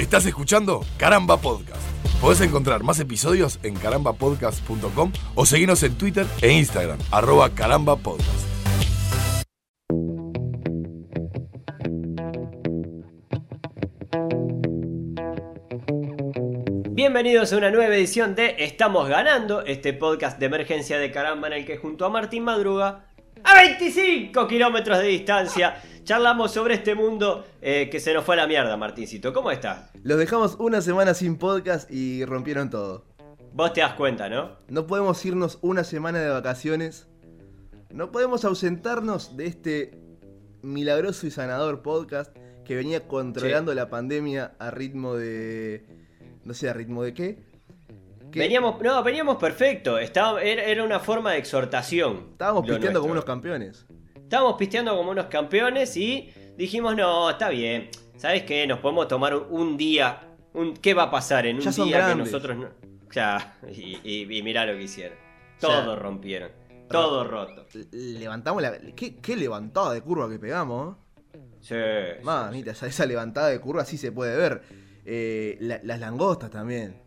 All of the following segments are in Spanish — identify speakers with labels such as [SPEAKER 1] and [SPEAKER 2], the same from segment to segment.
[SPEAKER 1] Estás escuchando Caramba Podcast. Podés encontrar más episodios en carambapodcast.com o seguirnos en Twitter e Instagram, arroba carambapodcast.
[SPEAKER 2] Bienvenidos a una nueva edición de Estamos Ganando, este podcast de emergencia de caramba en el que junto a Martín Madruga, a 25 kilómetros de distancia, charlamos sobre este mundo eh, que se nos fue a la mierda, Martincito. ¿Cómo estás?
[SPEAKER 3] Los dejamos una semana sin podcast y rompieron todo.
[SPEAKER 2] Vos te das cuenta, ¿no?
[SPEAKER 3] No podemos irnos una semana de vacaciones. No podemos ausentarnos de este milagroso y sanador podcast que venía controlando la pandemia a ritmo de... No sé, a ritmo de qué.
[SPEAKER 2] Veníamos, no, veníamos perfecto. Estaba, era, era una forma de exhortación.
[SPEAKER 3] Estábamos pisteando como unos campeones.
[SPEAKER 2] Estábamos pisteando como unos campeones y dijimos, no, está bien. ¿Sabes qué? Nos podemos tomar un, día. Un, ¿Qué va a pasar en un
[SPEAKER 3] Ya
[SPEAKER 2] día que nosotros no... Ya, y, y, y mirá lo que hicieron. Todo rompieron. Todo roto.
[SPEAKER 3] Levantamos la... ¿Qué, qué levantada de curva que pegamos?
[SPEAKER 2] Sí. sí,
[SPEAKER 3] Mamita, esa, esa levantada de curva sí se puede ver. Eh, la- las langostas también.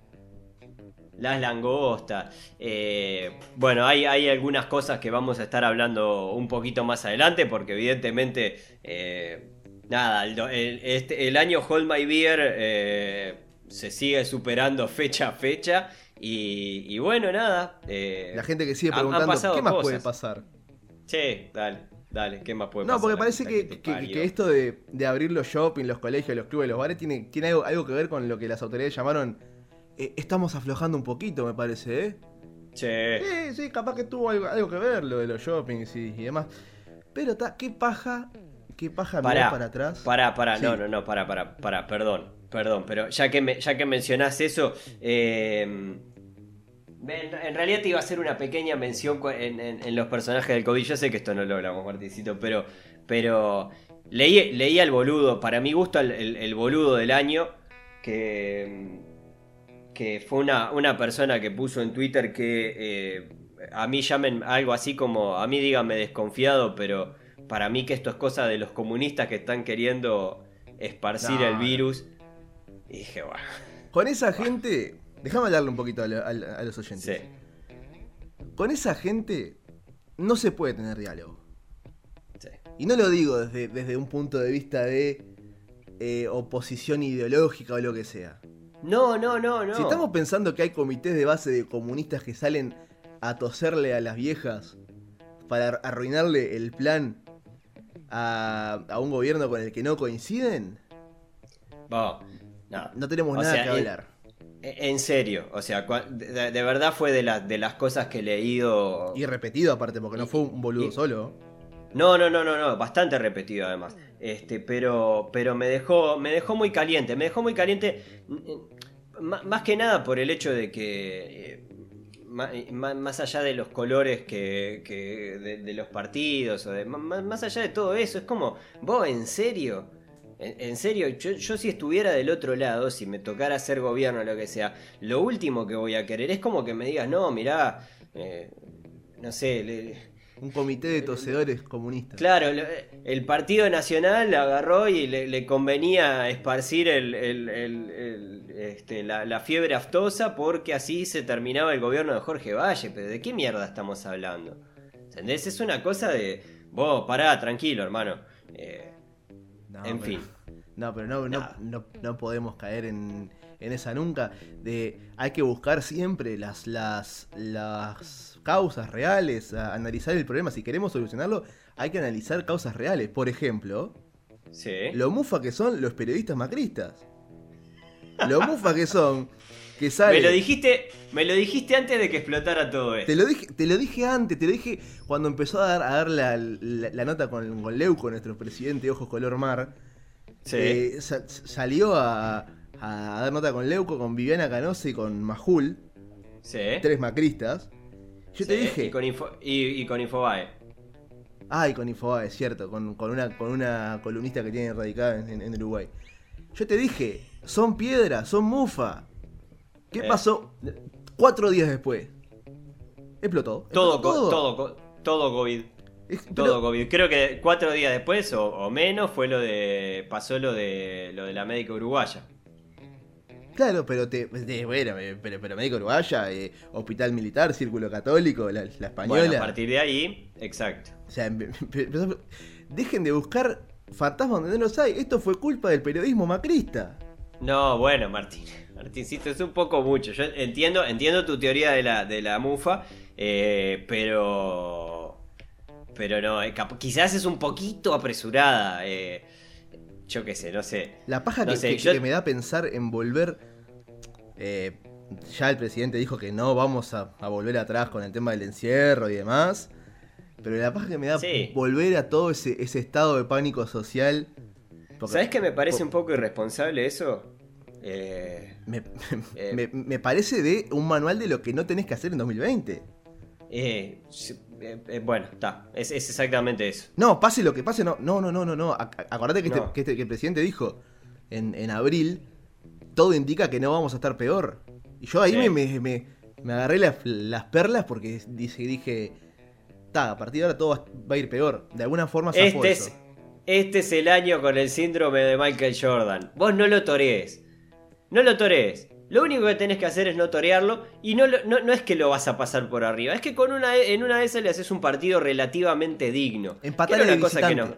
[SPEAKER 2] Las langostas. Eh, bueno, hay, hay algunas cosas que vamos a estar hablando un poquito más adelante, porque evidentemente, eh, nada, el, este- el año Hold My Beer eh, se sigue superando fecha a fecha. Y, y bueno, nada. eh,
[SPEAKER 3] La gente que sigue
[SPEAKER 2] han- han
[SPEAKER 3] preguntando, ¿qué más
[SPEAKER 2] cosas.
[SPEAKER 3] puede pasar?
[SPEAKER 2] Sí, dale, dale, ¿qué más puede
[SPEAKER 3] No,
[SPEAKER 2] pasar?
[SPEAKER 3] porque
[SPEAKER 2] La
[SPEAKER 3] parece que, que- que esto de, de abrir los shopping, los colegios, los clubes, los bares, tiene, tiene algo, algo que ver con lo que las autoridades llamaron. Eh, estamos aflojando un poquito, me parece, ¿eh?
[SPEAKER 2] Che,
[SPEAKER 3] Sí, sí, capaz que tuvo algo, algo que ver lo de los shoppings y, y demás. Pero ta, qué paja, qué paja mirar
[SPEAKER 2] Pará,
[SPEAKER 3] para atrás.
[SPEAKER 2] Pará, pará,
[SPEAKER 3] Sí.
[SPEAKER 2] no, no, no, pará, pará, pará, perdón, perdón, pero ya que, me, ya que mencionás eso, eh, en, en realidad te iba a hacer una pequeña mención en, en- en los personajes del COVID, yo sé que esto no lo hablamos, Martincito, pero, pero leí, leí al boludo, para mi gusto el, el- el boludo del año, que, que fue una, una persona que puso en Twitter que eh, a mí llamen algo así como, a mí díganme desconfiado, pero para mí que esto es cosa de los comunistas que están queriendo esparcir
[SPEAKER 3] No,
[SPEAKER 2] el virus. Y dije, bueno,
[SPEAKER 3] Con esa gente, déjame hablarle un poquito a, lo- a- a los oyentes.
[SPEAKER 2] sí,
[SPEAKER 3] Con esa gente no se puede tener diálogo.
[SPEAKER 2] sí.
[SPEAKER 3] Y no lo digo desde, desde un punto de vista de eh, oposición ideológica o lo que sea.
[SPEAKER 2] No, no, no, no.
[SPEAKER 3] Si estamos pensando que hay comités de base de comunistas que salen a toserle a las viejas para arruinarle el plan a, a un gobierno con el que no coinciden,
[SPEAKER 2] no.
[SPEAKER 3] no tenemos
[SPEAKER 2] O
[SPEAKER 3] nada
[SPEAKER 2] sea,
[SPEAKER 3] que hablar.
[SPEAKER 2] En serio, o sea, de, de verdad fue de, la- de las cosas que he leído.
[SPEAKER 3] Y repetido aparte, porque no fue un boludo
[SPEAKER 2] y-
[SPEAKER 3] solo.
[SPEAKER 2] No, no, no, no, no, bastante repetido además. Este, pero, pero me dejó, me dejó muy caliente, me dejó muy caliente, más que nada por el hecho de que, eh, má- má- más allá de los colores que, que de, los partidos, o de, má- má- más allá de todo eso, es como, vos, ¿en serio? En, serio, yo, yo si estuviera del otro lado, si me tocara hacer gobierno o lo que sea, lo último que voy a querer es como que me digas, no, mirá, eh, no sé, le-
[SPEAKER 3] Un comité de tosedores comunistas.
[SPEAKER 2] Claro, el Partido Nacional agarró y le, le convenía esparcir el- el- el- el, este, la, la fiebre aftosa porque así se terminaba el gobierno de Jorge Valle. Pero ¿de qué mierda estamos hablando? ¿Entendés? Es una cosa de... Vos, pará, tranquilo, hermano. Eh,
[SPEAKER 3] No,
[SPEAKER 2] en
[SPEAKER 3] pero-
[SPEAKER 2] fin.
[SPEAKER 3] No, pero no, no, no, no podemos caer en, en esa nunca. De, hay que buscar siempre las, las, las causas reales, a- analizar el problema. Si queremos solucionarlo, hay que analizar causas reales. Por ejemplo,
[SPEAKER 2] Sí.
[SPEAKER 3] lo mufa que son los periodistas macristas. Lo mufa que son, que salen...
[SPEAKER 2] Me lo dijiste, me lo dijiste antes de que explotara todo esto.
[SPEAKER 3] Te lo, dije, te lo dije antes, te lo dije cuando empezó a dar, a dar la, la- la nota con, con Leuco, nuestro presidente de Ojos Color Mar.
[SPEAKER 2] Sí.
[SPEAKER 3] Eh, sa- salió a, a dar nota con Leuco, con Viviana Canosa y con Majul,
[SPEAKER 2] sí.
[SPEAKER 3] tres macristas. Yo te dije,
[SPEAKER 2] Y con, Info- y- y con Infobae.
[SPEAKER 3] ay, con Infobae, cierto, con, con una, con una columnista que tiene radicada en, en- Uruguay. Yo te dije, son piedra, son mufa. ¿Qué
[SPEAKER 2] Eh.
[SPEAKER 3] pasó cuatro días después? Explotó.
[SPEAKER 2] Todo,
[SPEAKER 3] explotó
[SPEAKER 2] todo, co- todo COVID. Todo COVID. Creo que cuatro días después o, o menos fue lo de. pasó lo de lo de la médica uruguaya.
[SPEAKER 3] Claro, pero te, te- bueno, eh, pero, pero médico uruguaya, eh, hospital militar, círculo católico, la, la española.
[SPEAKER 2] Bueno, a partir de ahí, exacto.
[SPEAKER 3] O sea, em- dejen de buscar fantasmas donde no los hay. Esto fue culpa del periodismo macrista.
[SPEAKER 2] No, bueno, Martín. Martincito, es un poco mucho. Yo entiendo, entiendo tu teoría de la, de la mufa, eh, pero. Pero no, eh, quizás es un poquito apresurada. eh, yo qué sé, no sé.
[SPEAKER 3] La paja
[SPEAKER 2] No
[SPEAKER 3] que,
[SPEAKER 2] sé,
[SPEAKER 3] que-
[SPEAKER 2] yo-
[SPEAKER 3] que me da pensar en volver. eh, ya el presidente dijo que no vamos a, a volver atrás con el tema del encierro y demás. Pero la paja que me da
[SPEAKER 2] Sí.
[SPEAKER 3] volver a todo ese, ese estado de pánico social. porque
[SPEAKER 2] ¿Sabes qué me parece un poco irresponsable eso? Eh,
[SPEAKER 3] Me,
[SPEAKER 2] Eh.
[SPEAKER 3] me- me parece de un manual de lo que no tenés que hacer en 2020.
[SPEAKER 2] eh, eh, eh, bueno, está. Es, es exactamente eso.
[SPEAKER 3] No, pase lo que pase, no, no, no, no, no, no. Ac- Acordate que, este- que, este- que el presidente dijo en, en abril, todo indica que no vamos a estar peor. Y yo ahí
[SPEAKER 2] Sí.
[SPEAKER 3] me, me, me- me agarré las, las perlas porque dije, dije, ta, a partir de ahora todo va, va a ir peor. De alguna forma zafó
[SPEAKER 2] Este
[SPEAKER 3] eso.
[SPEAKER 2] es, este es el año con el síndrome de Michael Jordan. Vos no lo torees. No lo torees. Lo único que tenés que hacer es no torearlo. Y no, no, no es que lo vas a pasar por arriba. Es que con una, en una de esas le haces un partido relativamente digno.
[SPEAKER 3] Empatar
[SPEAKER 2] era
[SPEAKER 3] de
[SPEAKER 2] una cosa que no-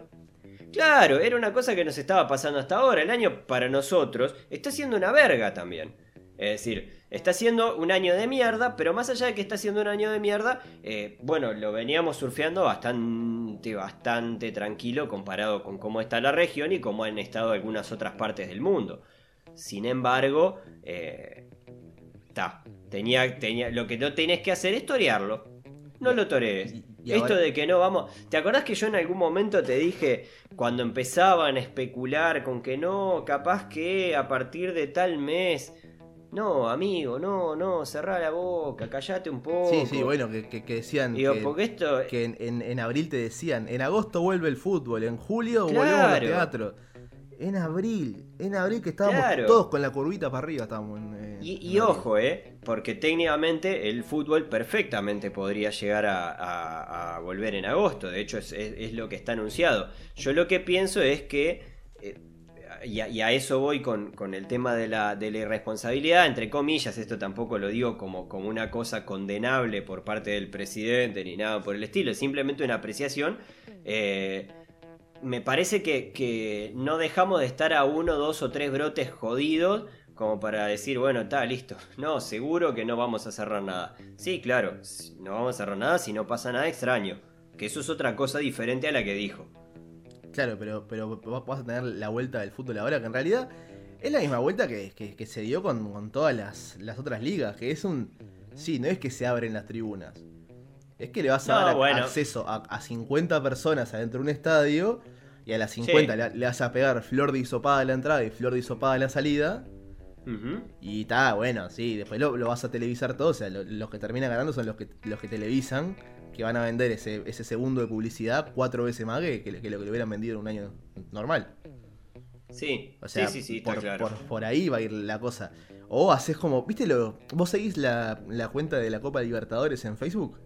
[SPEAKER 2] Claro, era una cosa que nos estaba pasando hasta ahora. El año para nosotros está siendo una verga también. Es decir, está siendo un año de mierda, pero más allá de que está siendo un año de mierda, eh, bueno, lo veníamos surfeando bastante, bastante tranquilo comparado con cómo está la región y cómo han estado algunas otras partes del mundo. Sin embargo, eh, ta, tenía, tenía, lo que no tenés que hacer es torearlo. No lo torees. Esto
[SPEAKER 3] ahora-
[SPEAKER 2] de que no vamos. ¿Te acordás que yo en algún momento te dije, cuando empezaban a especular con que no, capaz que a partir de tal mes. No, amigo, no, no, cerrá la boca, callate un poco.
[SPEAKER 3] Sí, sí, bueno, que, que- que decían
[SPEAKER 2] Digo,
[SPEAKER 3] que,
[SPEAKER 2] porque esto.
[SPEAKER 3] que en, en- en abril te decían, en agosto vuelve el fútbol, en julio volvemos al
[SPEAKER 2] Claro.
[SPEAKER 3] teatro. En abril, en abril que estábamos
[SPEAKER 2] Claro.
[SPEAKER 3] todos con la curvita para arriba, estábamos en, eh,
[SPEAKER 2] Y,
[SPEAKER 3] en
[SPEAKER 2] y
[SPEAKER 3] abril.
[SPEAKER 2] ojo, ¿eh? Porque técnicamente el fútbol perfectamente podría llegar a, a- a volver en agosto. De hecho, es, es- es lo que está anunciado. Yo lo que pienso es que. eh, y, a, y a eso voy con, con el tema de la, de la irresponsabilidad, entre comillas, esto tampoco lo digo como, como una cosa condenable por parte del presidente ni nada por el estilo, es simplemente una apreciación. Eh, me parece que, no dejamos de estar a uno, dos o tres brotes jodidos como para decir, bueno, está listo. No, seguro que no vamos a cerrar nada. Sí, claro, no vamos a cerrar nada si no pasa nada extraño. Que eso es otra cosa diferente a la que dijo.
[SPEAKER 3] Claro, pero, pero vas a tener la vuelta del fútbol ahora, que en realidad es la misma vuelta que, que- se dio con, todas las otras ligas, que es un... Sí, no es que se abren las tribunas. Es que le vas a
[SPEAKER 2] No,
[SPEAKER 3] dar
[SPEAKER 2] bueno.
[SPEAKER 3] acceso a, a 50 personas adentro de un estadio y a las 50
[SPEAKER 2] Sí.
[SPEAKER 3] le, le vas a pegar flor de hisopada a la entrada y flor de hisopada a la salida. Y está, bueno, sí, después lo, lo vas a televisar todo. O sea, lo- los que terminan ganando son los que, los que televisan, que van a vender ese, ese segundo de publicidad cuatro veces más que, que, que lo que le hubieran vendido en un año normal.
[SPEAKER 2] Sí,
[SPEAKER 3] O sea,
[SPEAKER 2] sí, sí,
[SPEAKER 3] por,
[SPEAKER 2] claro.
[SPEAKER 3] por- por ahí va a ir la cosa. O haces como, ¿viste lo? ¿Vos seguís la, la cuenta de la Copa Libertadores en Facebook?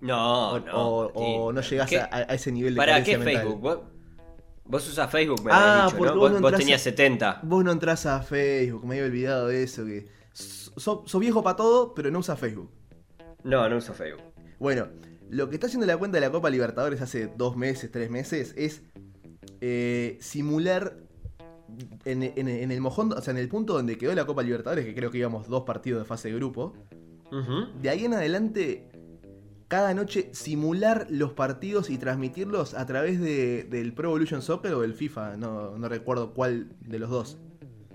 [SPEAKER 2] No,
[SPEAKER 3] o,
[SPEAKER 2] no.
[SPEAKER 3] o- no llegás a, a ese nivel de
[SPEAKER 2] ¿Para qué
[SPEAKER 3] mental?
[SPEAKER 2] Facebook? ¿Vos, vos usás Facebook, me
[SPEAKER 3] Ah,
[SPEAKER 2] dicho, ¿no?
[SPEAKER 3] vos
[SPEAKER 2] Vos,
[SPEAKER 3] no
[SPEAKER 2] vos
[SPEAKER 3] entrás
[SPEAKER 2] tenías
[SPEAKER 3] a-
[SPEAKER 2] 70.
[SPEAKER 3] Vos no entras a Facebook, me había olvidado de eso. que Sos viejo para todo, pero no usas Facebook.
[SPEAKER 2] No, no uso Facebook.
[SPEAKER 3] Bueno, lo que está haciendo la cuenta de la Copa Libertadores hace dos meses, tres meses, es eh, simular en, en- en el mojón, o sea, en el punto donde quedó la Copa Libertadores, que creo que íbamos dos partidos de fase de grupo, de ahí en adelante, cada noche simular los partidos y transmitirlos a través de- del Pro Evolution Soccer o del FIFA, no, no recuerdo cuál de los dos.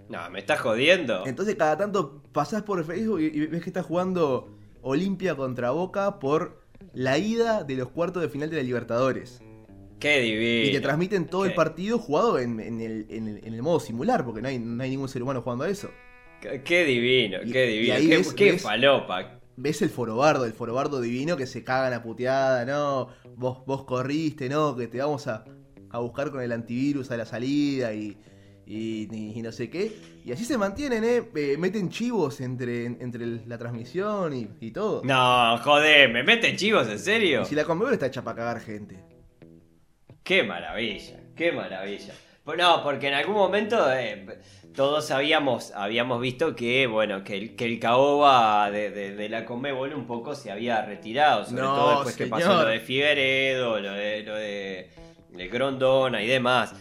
[SPEAKER 2] No, me estás jodiendo.
[SPEAKER 3] Entonces cada tanto pasás por Facebook y, y ves que está jugando Olimpia contra Boca por la ida de los cuartos de final de la Libertadores.
[SPEAKER 2] Qué divino.
[SPEAKER 3] Y te transmiten todo el partido jugado en, en el, en el- en el modo simular, porque no hay, no hay ningún ser humano jugando a eso.
[SPEAKER 2] Qué, qué divino,
[SPEAKER 3] Y-
[SPEAKER 2] qué
[SPEAKER 3] y
[SPEAKER 2] divino.
[SPEAKER 3] ahí
[SPEAKER 2] qué
[SPEAKER 3] ves-
[SPEAKER 2] qué
[SPEAKER 3] ves-
[SPEAKER 2] falopa.
[SPEAKER 3] Ves el forobardo, el forobardo divino que se cagan a puteada, no, vos, vos corriste, no, que te vamos a, a buscar con el antivirus a la salida y, y, y no sé qué. Y así se mantienen, ¿eh? Eh, meten chivos entre, entre la transmisión y, y todo.
[SPEAKER 2] No, joder, ¿me meten chivos en serio?
[SPEAKER 3] Y si la Conmebol está hecha para cagar gente.
[SPEAKER 2] Qué maravilla, qué maravilla. Pues No, porque en algún momento eh, todos habíamos, habíamos visto que, bueno, que el, que el caoba de, de- de la Conmebol un poco se había retirado, sobre
[SPEAKER 3] No,
[SPEAKER 2] todo después que pasó lo de Figueredo, lo de, lo de, de Grondona y demás.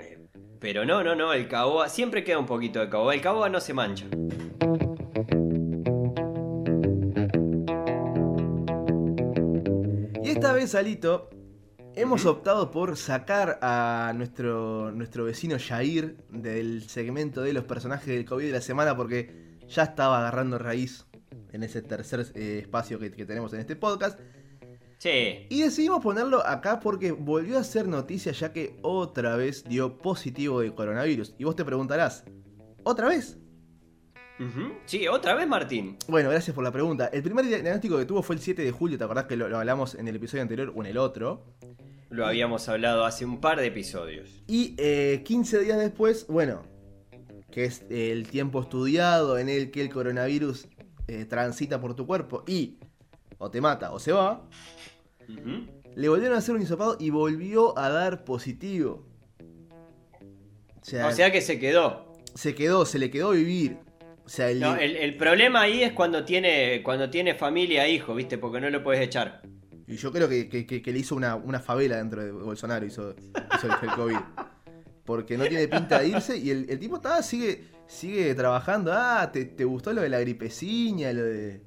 [SPEAKER 2] Eh, Pero no, no, no, el caoba, siempre queda un poquito de caoba, el caoba no se mancha.
[SPEAKER 3] Y esta vez, Alito, hemos optado por sacar a nuestro, nuestro vecino Jair del segmento de los personajes del COVID de la semana porque ya estaba agarrando raíz en ese tercer eh, espacio que, que tenemos en este podcast.
[SPEAKER 2] Sí,
[SPEAKER 3] Y decidimos ponerlo acá porque volvió a ser noticia ya que otra vez dio positivo de coronavirus. Y vos te preguntarás, ¿otra vez?
[SPEAKER 2] Sí, otra vez Martín.
[SPEAKER 3] Bueno, gracias por la pregunta. El primer diagnóstico que tuvo fue el 7 de julio, ¿te acordás que lo, lo hablamos en el episodio anterior o en el otro?
[SPEAKER 2] Lo habíamos hablado hace un par de episodios.
[SPEAKER 3] Y eh, 15 días después, bueno, que es el tiempo estudiado en el que el coronavirus eh, transita por tu cuerpo y o te mata o se va, le volvieron a hacer un hisopado y volvió a dar positivo. O sea,
[SPEAKER 2] O sea que se quedó.
[SPEAKER 3] se quedó, se le quedó vivir. O sea, el,
[SPEAKER 2] No, el, el problema ahí es cuando tiene, cuando tiene familia e hijo, ¿viste? Porque no lo puedes echar.
[SPEAKER 3] y yo creo que, que- le hizo una, una favela dentro de Bolsonaro, hizo, hizo el, el COVID. Porque no tiene pinta de irse y el, el tipo está, sigue, sigue trabajando. Ah, ¿te, te gustó lo de la gripeciña? Lo de...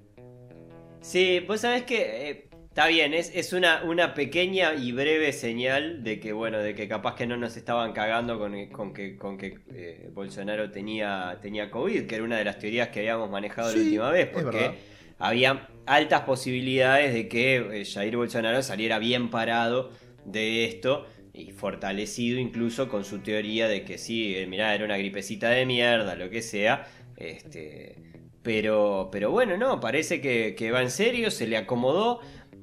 [SPEAKER 2] Sí, vos sabés que eh, está bien, es, es una, una pequeña y breve señal de que, bueno, de que capaz que no nos estaban cagando con, con que, con que eh, Bolsonaro tenía, tenía COVID, que era una de las teorías que habíamos manejado
[SPEAKER 3] Sí,
[SPEAKER 2] la última vez, porque había altas posibilidades de que eh, Jair Bolsonaro saliera bien parado de esto y fortalecido incluso con su teoría de que sí, eh, mirá, era una gripecita de mierda, lo que sea, este, pero, pero bueno, no, parece que, que va en serio, se le acomodó.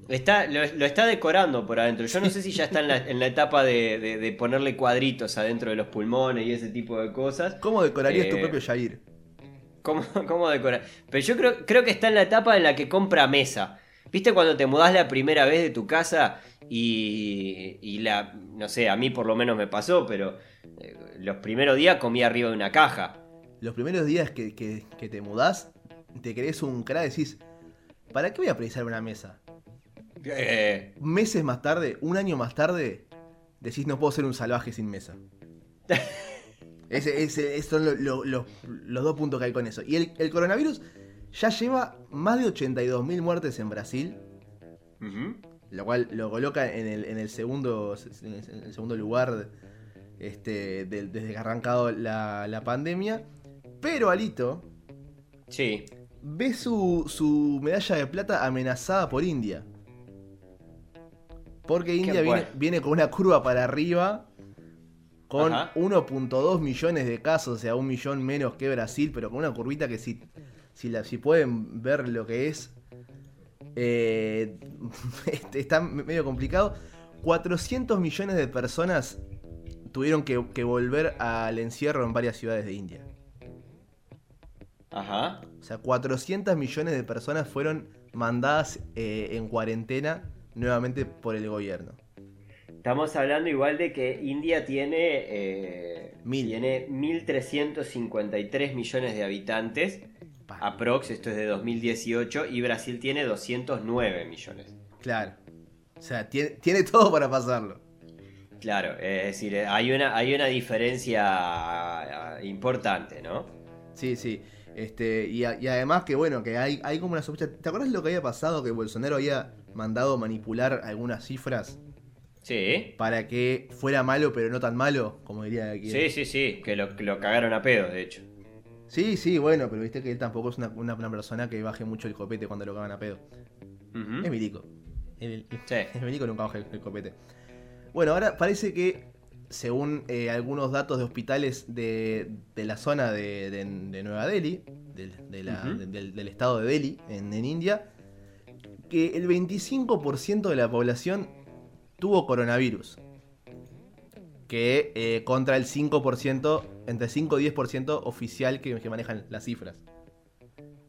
[SPEAKER 2] Está, lo, lo está decorando por adentro. Yo no sé si ya está en la, en la etapa de, de- de ponerle cuadritos adentro de los pulmones y ese tipo de cosas.
[SPEAKER 3] ¿Cómo decorarías tu
[SPEAKER 2] Eh,
[SPEAKER 3] propio Jair?
[SPEAKER 2] ¿Cómo, cómo decorar? Pero yo creo, creo que está en la etapa en la que compra mesa. ¿Viste cuando te mudás la primera vez de tu casa y, y la, no sé, a mí por lo menos me pasó, pero eh, los primeros días comí arriba de una caja.
[SPEAKER 3] Los primeros días que, que- que te mudás, te crees un crack y decís, ¿para qué voy a precisar una mesa?
[SPEAKER 2] Eh,
[SPEAKER 3] Meses más tarde, un año más tarde, decís, no puedo ser un salvaje sin mesa. Ese, ese- esos son lo- lo- lo- los dos puntos que hay con eso. Y el, el coronavirus ya lleva más de 82.000 muertes en Brasil, lo cual lo coloca en el, en el segundo, en el segundo lugar este, desde que ha arrancado la, la pandemia. Pero Alito
[SPEAKER 2] Sí.
[SPEAKER 3] ve su, su medalla de plata amenazada por India. Porque India viene, con una curva para arriba. Con
[SPEAKER 2] Ajá.
[SPEAKER 3] 1.2 millones de casos, o sea, un millón menos que Brasil, pero con una curvita que si, si, la, si pueden ver lo que es, eh, este, está medio complicado. 400 millones de personas tuvieron que, que volver al encierro en varias ciudades de India.
[SPEAKER 2] Ajá.
[SPEAKER 3] O sea, 400 millones de personas fueron mandadas eh, en cuarentena nuevamente por el gobierno.
[SPEAKER 2] Estamos hablando igual de que India tiene, eh,
[SPEAKER 3] Mil.
[SPEAKER 2] tiene 1.353 millones de habitantes. Aprox, esto es de 2018, y Brasil tiene 209 millones.
[SPEAKER 3] Claro. O sea, tiene, tiene todo para pasarlo.
[SPEAKER 2] Claro, es decir, eh, hay una, hay una diferencia eh, importante, ¿no?
[SPEAKER 3] Sí, sí. Este, y, a- y además que bueno, que hay, hay como una sospecha. ¿Te acuerdas lo que había pasado? Que Bolsonaro había mandado manipular algunas cifras
[SPEAKER 2] Sí,
[SPEAKER 3] para que fuera malo, pero no tan malo, como diría aquí.
[SPEAKER 2] sí, sí, sí, que lo, cagaron a pedo, de hecho.
[SPEAKER 3] sí, sí, bueno, pero viste que él tampoco es una, una- una persona que baje mucho el copete cuando lo cagan a pedo. Es milico. El,
[SPEAKER 2] Sí.
[SPEAKER 3] el milico nunca baja el, el copete. Bueno, ahora parece que, según eh, algunos datos de hospitales de, de la zona de, de- de Nueva Delhi, del, la- del, del estado de Delhi, en, en India, que el 25% de la población tuvo coronavirus. Que eh, contra el 5%, entre 5 y 10% oficial que, que manejan las cifras.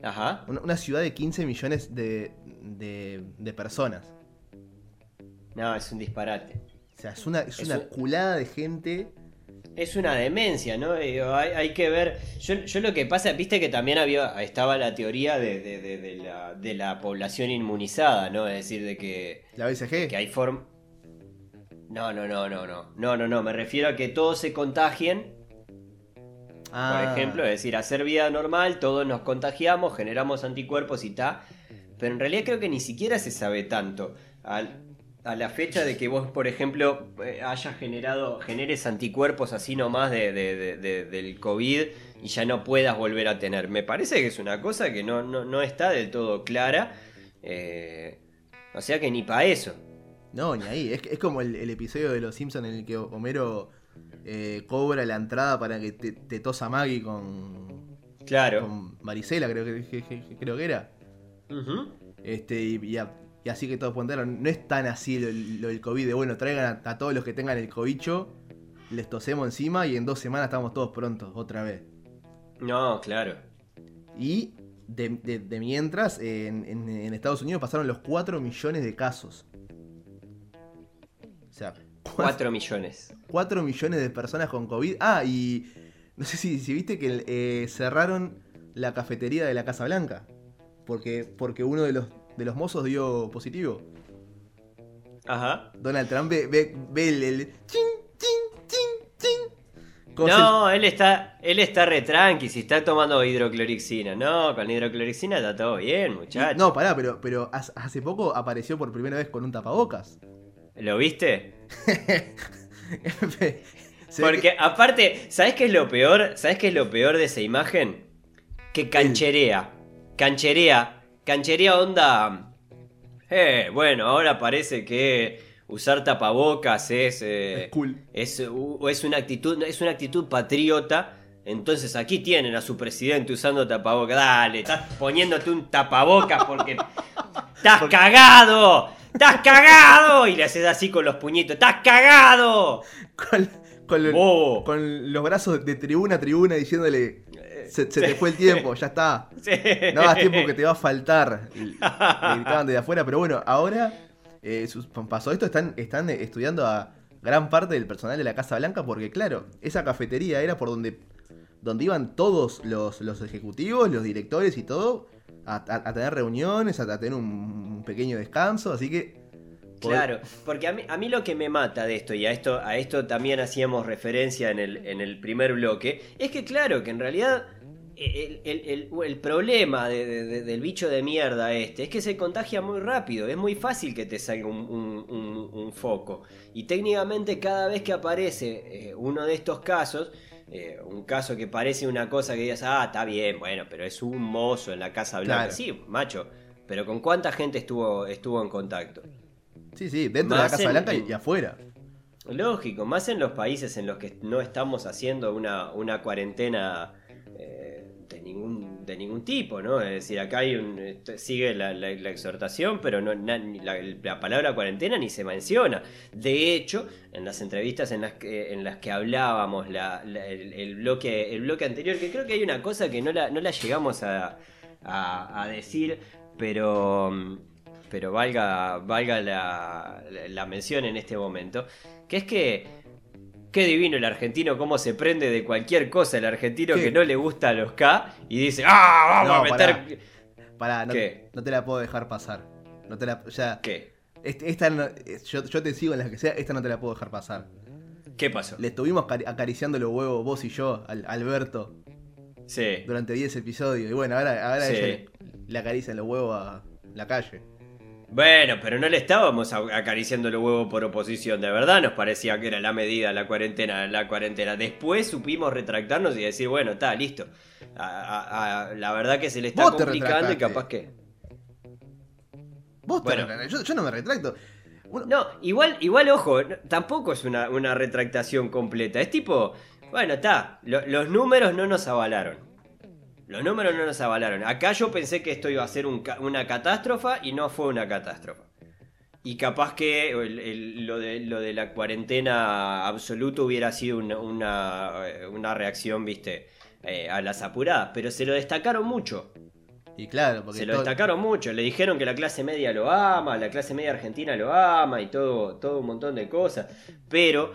[SPEAKER 2] Ajá.
[SPEAKER 3] Una, una ciudad de 15 millones de, de- de personas.
[SPEAKER 2] No, es un disparate.
[SPEAKER 3] O sea, es una, es
[SPEAKER 2] Es
[SPEAKER 3] una
[SPEAKER 2] un-
[SPEAKER 3] culada de gente
[SPEAKER 2] es una demencia, ¿no? hay, que ver. Yo, lo que pasa, viste que también había estaba la teoría de, la, de la población inmunizada, ¿no? Es decir, de que.
[SPEAKER 3] La BCG.
[SPEAKER 2] Que hay forma. No, no, no, no, no. No, no, no. Me refiero a que todos se contagien. Por ah. ejemplo, es decir, hacer vida normal, todos nos contagiamos, generamos anticuerpos y tal. Pero en realidad creo que ni siquiera se sabe tanto. Al, a la fecha de que vos, por ejemplo, eh, hayas generado, generes anticuerpos así nomás de, del COVID y ya no puedas volver a tener. Me parece que es una cosa que no, no, está del todo clara. Eh, o sea que ni para eso.
[SPEAKER 3] No, ni ahí. Es, como el, episodio de Los Simpsons en el que Homero eh, cobra la entrada para que te, tosa Maggie con.
[SPEAKER 2] Claro.
[SPEAKER 3] Con Marisela, creo que, creo que era. Este, y, y y así que todos pueden No es tan así lo, del COVID de bueno, traigan a, todos los que tengan el cobicho, les tosemos encima y en dos semanas estamos todos prontos, otra vez.
[SPEAKER 2] No, claro.
[SPEAKER 3] Y de, mientras, en, Estados Unidos pasaron los 4 millones de casos.
[SPEAKER 2] O sea, 4 millones.
[SPEAKER 3] 4 millones de personas con COVID. Ah, y no sé si, si viste que eh, cerraron la cafetería de la Casa Blanca. Porque, porque uno de los de los mozos dio positivo.
[SPEAKER 2] Ajá.
[SPEAKER 3] Donald Trump ve, ve, el,
[SPEAKER 2] No, él está, él está re tranqui, si está tomando hidroclorixina. No, con hidroclorixina está todo bien, muchacho.
[SPEAKER 3] No, pará, pero, pero hace poco apareció por primera vez con un tapabocas.
[SPEAKER 2] ¿Lo viste? Porque aparte, ¿sabes qué es lo peor? ¿Sabes qué es lo peor de esa imagen? Que cancherea. Cancherea Canchería onda. Eh, bueno, ahora parece que usar tapabocas es.
[SPEAKER 3] Eh, es cool.
[SPEAKER 2] Es, es, una actitud, es una actitud patriota. Entonces aquí tienen a su presidente usando tapabocas. Dale, estás poniéndote un tapabocas porque. ¡Estás cagado! ¡Estás cagado! Y le haces así con los puñitos. ¡Estás cagado!
[SPEAKER 3] Con, con los brazos de tribuna a tribuna diciéndole se, te fue el tiempo, ya está. No hagas tiempo que te va a faltar. gritaban desde afuera, pero bueno, ahora eh, pasó esto, están, están estudiando a gran parte del personal de la Casa Blanca porque claro, esa cafetería era por donde, donde iban todos los, ejecutivos, los directores y todo a, tener reuniones, a, tener un, pequeño descanso, así que
[SPEAKER 2] Claro, porque a mí, a mí, lo que me mata de esto, y a esto, a esto también hacíamos referencia en el, en el primer bloque, es que claro, que en realidad el, problema del bicho de mierda este es que se contagia muy rápido, es muy fácil que te salga un, foco. Y técnicamente cada vez que aparece eh, uno de estos casos, eh, un caso que parece una cosa que digas, ah, está bien, bueno, pero es un mozo en la Casa Blanca. Sí, macho, pero ¿con cuánta gente estuvo, estuvo en contacto?
[SPEAKER 3] Sí, sí, dentro de la Casa Blanca y, afuera.
[SPEAKER 2] Lógico, más en los países en los que no estamos haciendo una, una cuarentena ningún, de ningún tipo, ¿no? Es decir, acá hay un, este, sigue la, exhortación, pero no, la, palabra cuarentena ni se menciona. De hecho, en las entrevistas en las que, en las que hablábamos el, bloque, el bloque anterior, que creo que hay una cosa que no la, no la llegamos a, decir, pero pero valga, valga la, la, mención en este momento, que es que Qué divino el argentino, cómo se prende de cualquier cosa el argentino que no le gusta a los K y dice, ¡ah! Vamos a meter.
[SPEAKER 3] Pará, no, no, te la puedo dejar pasar. No te la. O
[SPEAKER 2] ¿Qué?
[SPEAKER 3] Esta, yo, te sigo en las que sea, esta no te la puedo dejar pasar.
[SPEAKER 2] ¿Qué pasó?
[SPEAKER 3] Le estuvimos acariciando los huevos vos y yo, al Alberto.
[SPEAKER 2] Sí.
[SPEAKER 3] Durante 10 episodios. Y bueno, ahora, ahora ella le acaricia los huevos a la calle.
[SPEAKER 2] Bueno, pero no le estábamos acariciando el huevo por oposición, de verdad nos parecía que era la medida, la cuarentena, la cuarentena. Después supimos retractarnos y decir, bueno, está, listo. la verdad que se le está complicando y capaz que...
[SPEAKER 3] Vos bueno, yo, no me retracto.
[SPEAKER 2] No, igual, igual, ojo, tampoco es una, retractación completa. Es tipo, bueno, está, los números no nos avalaron. Los números no nos avalaron. Acá yo pensé que esto iba a ser una catástrofe y no fue una catástrofe. Y capaz que lo, de, la cuarentena absoluta hubiera sido una, reacción, viste, eh, a las apuradas. Pero se lo destacaron mucho.
[SPEAKER 3] Y claro, porque
[SPEAKER 2] Se lo
[SPEAKER 3] todo-
[SPEAKER 2] destacaron mucho, le dijeron que la clase media lo ama, la clase media argentina lo ama y todo, todo un montón de cosas. Pero,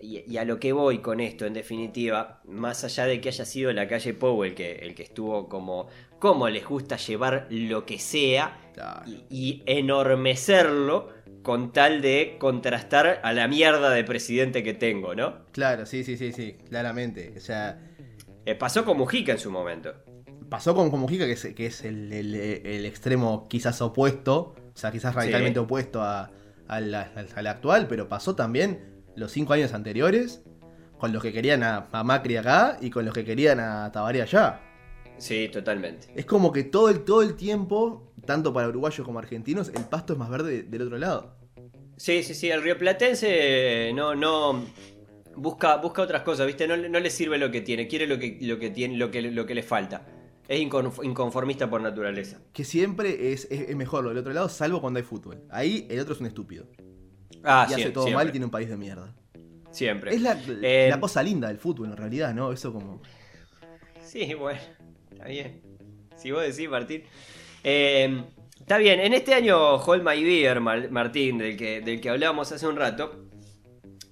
[SPEAKER 2] y, y a lo que voy con esto, en definitiva, más allá de que haya sido la calle Pou el que, el que estuvo como, como les gusta llevar lo que sea
[SPEAKER 3] Claro.
[SPEAKER 2] y, y enormecerlo con tal de contrastar a la mierda de presidente que tengo, ¿no?
[SPEAKER 3] Claro, sí, sí, sí, sí, claramente. O sea,
[SPEAKER 2] Eh, pasó con Mujica en su momento.
[SPEAKER 3] Pasó con, con Mujica, que es, que es el, el- el extremo quizás opuesto, o sea, quizás radicalmente
[SPEAKER 2] Sí.
[SPEAKER 3] opuesto a, a la- al- al actual, pero pasó también los cinco años anteriores con los que querían a, a Macri acá y con los que querían a Tabaré allá.
[SPEAKER 2] Sí, totalmente.
[SPEAKER 3] Es como que todo el, todo el tiempo, tanto para uruguayos como argentinos, el pasto es más verde del otro lado.
[SPEAKER 2] Sí, sí, sí, el rioplatense no, no busca, busca otras cosas, ¿viste? No, le- no le sirve lo que tiene, quiere lo que, lo que tiene, lo que, lo que le falta. Es inconf- inconformista por naturaleza.
[SPEAKER 3] Que siempre es, es- es mejor lo del otro lado, salvo cuando hay fútbol. Ahí el otro es un estúpido.
[SPEAKER 2] Ah,
[SPEAKER 3] y hace
[SPEAKER 2] sí,
[SPEAKER 3] todo
[SPEAKER 2] siempre,
[SPEAKER 3] mal y tiene un país de mierda.
[SPEAKER 2] siempre.
[SPEAKER 3] Es la,
[SPEAKER 2] Eh,
[SPEAKER 3] la cosa linda del fútbol, en realidad, ¿no? Eso como.
[SPEAKER 2] Sí, bueno, está bien. Si vos decís, Martín. Eh, está bien, en este año Hold My Beer, Mar- Martín, del que, del que hablábamos hace un rato,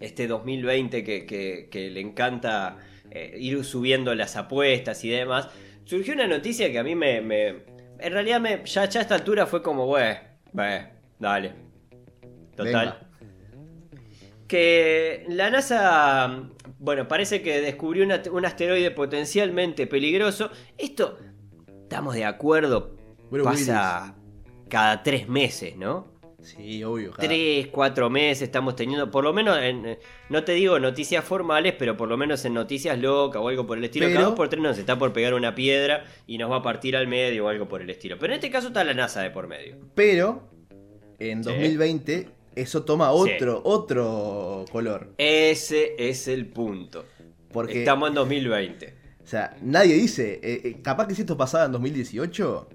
[SPEAKER 2] este 2020 que, que- que le encanta eh, ir subiendo las apuestas y demás, surgió una noticia que a mí me... me- en realidad me, ya, ya a esta altura fue como, güey, dale. Total.
[SPEAKER 3] Venga.
[SPEAKER 2] Que la NASA, bueno, parece que descubrió una- un asteroide potencialmente peligroso. Esto, estamos de acuerdo,
[SPEAKER 3] Bruce
[SPEAKER 2] pasa cada tres meses, ¿no?
[SPEAKER 3] Sí, obvio.
[SPEAKER 2] Tres, cuatro meses estamos teniendo, por lo menos, en, eh, no te digo noticias formales, pero por lo menos en noticias locas o algo por el estilo.
[SPEAKER 3] Pero-
[SPEAKER 2] Cada dos por tres nos está por pegar una piedra y nos va a partir al medio o algo por el estilo. Pero en este caso está la NASA de por medio.
[SPEAKER 3] Pero en
[SPEAKER 2] Sí.
[SPEAKER 3] 2020 eso toma otro, otro color.
[SPEAKER 2] Ese es el punto.
[SPEAKER 3] Porque,
[SPEAKER 2] Estamos en 2020.
[SPEAKER 3] o sea, nadie dice, eh, eh, capaz que si esto pasaba en 2018,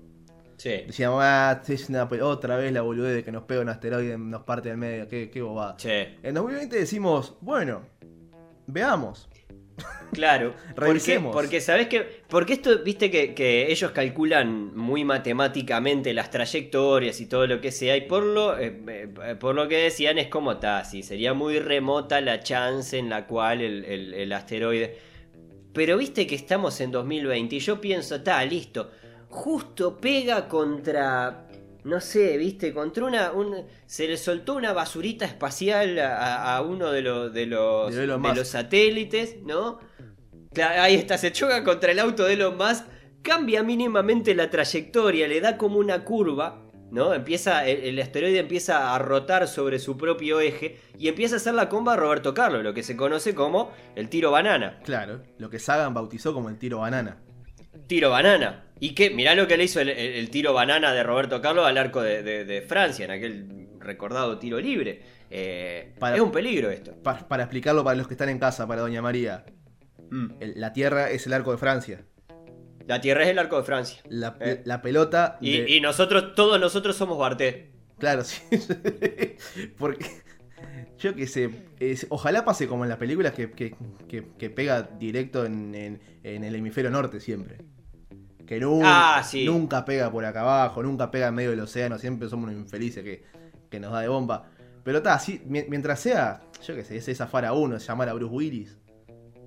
[SPEAKER 2] Sí.
[SPEAKER 3] decíamos, ah, es una otra vez la boludez de que nos pega un asteroide, nos parte del medio, qué, qué bobada.
[SPEAKER 2] Che,
[SPEAKER 3] En 2020 decimos, bueno, veamos.
[SPEAKER 2] claro. Porque, porque sabes que. Porque esto, viste que, que ellos calculan muy matemáticamente las trayectorias y todo lo que sea. Y por lo, eh, eh, por lo que decían, es como está. Sí, sería muy remota la chance en la cual el, el- el asteroide. Pero viste que estamos en 2020 y yo pienso, está, listo. Justo pega contra. No sé, viste, contra una. un- se le soltó una basurita espacial a, a uno de, los de, los,
[SPEAKER 3] De
[SPEAKER 2] los satélites, ¿no? Ahí está, se choca contra el auto de Elon Musk, cambia mínimamente la trayectoria, le da como una curva, ¿no? Empieza, el, el asteroide empieza a rotar sobre su propio eje y empieza a hacer la comba a Roberto Carlos, lo que se conoce como el tiro banana.
[SPEAKER 3] Claro, lo que Sagan bautizó como el tiro banana.
[SPEAKER 2] Tiro banana. ¿Y qué? Mirá lo que le hizo el, el- el tiro banana de Roberto Carlos al arco de, de- de Francia, en aquel recordado tiro libre. Eh,
[SPEAKER 3] Para-
[SPEAKER 2] Es un peligro esto.
[SPEAKER 3] Pa- para explicarlo para los que están en casa, para Doña María,
[SPEAKER 2] Mm.
[SPEAKER 3] el- la Tierra es el arco de Francia.
[SPEAKER 2] La tierra es el arco de Francia.
[SPEAKER 3] La,
[SPEAKER 2] Eh.
[SPEAKER 3] la pelota...
[SPEAKER 2] Y, nosotros, todos nosotros somos Barté.
[SPEAKER 3] Claro, sí. Porque yo qué sé, es- ojalá pase como en las películas que, que- que- que pega directo en, en- en el hemisferio norte siempre. Que nunca,
[SPEAKER 2] Ah, sí.
[SPEAKER 3] nunca pega por acá abajo, nunca pega en medio del océano, siempre somos unos infelices que, que nos da de bomba. Pero está, así, mi- mientras sea, yo qué sé, ese zafar a uno, llamar a Bruce Willis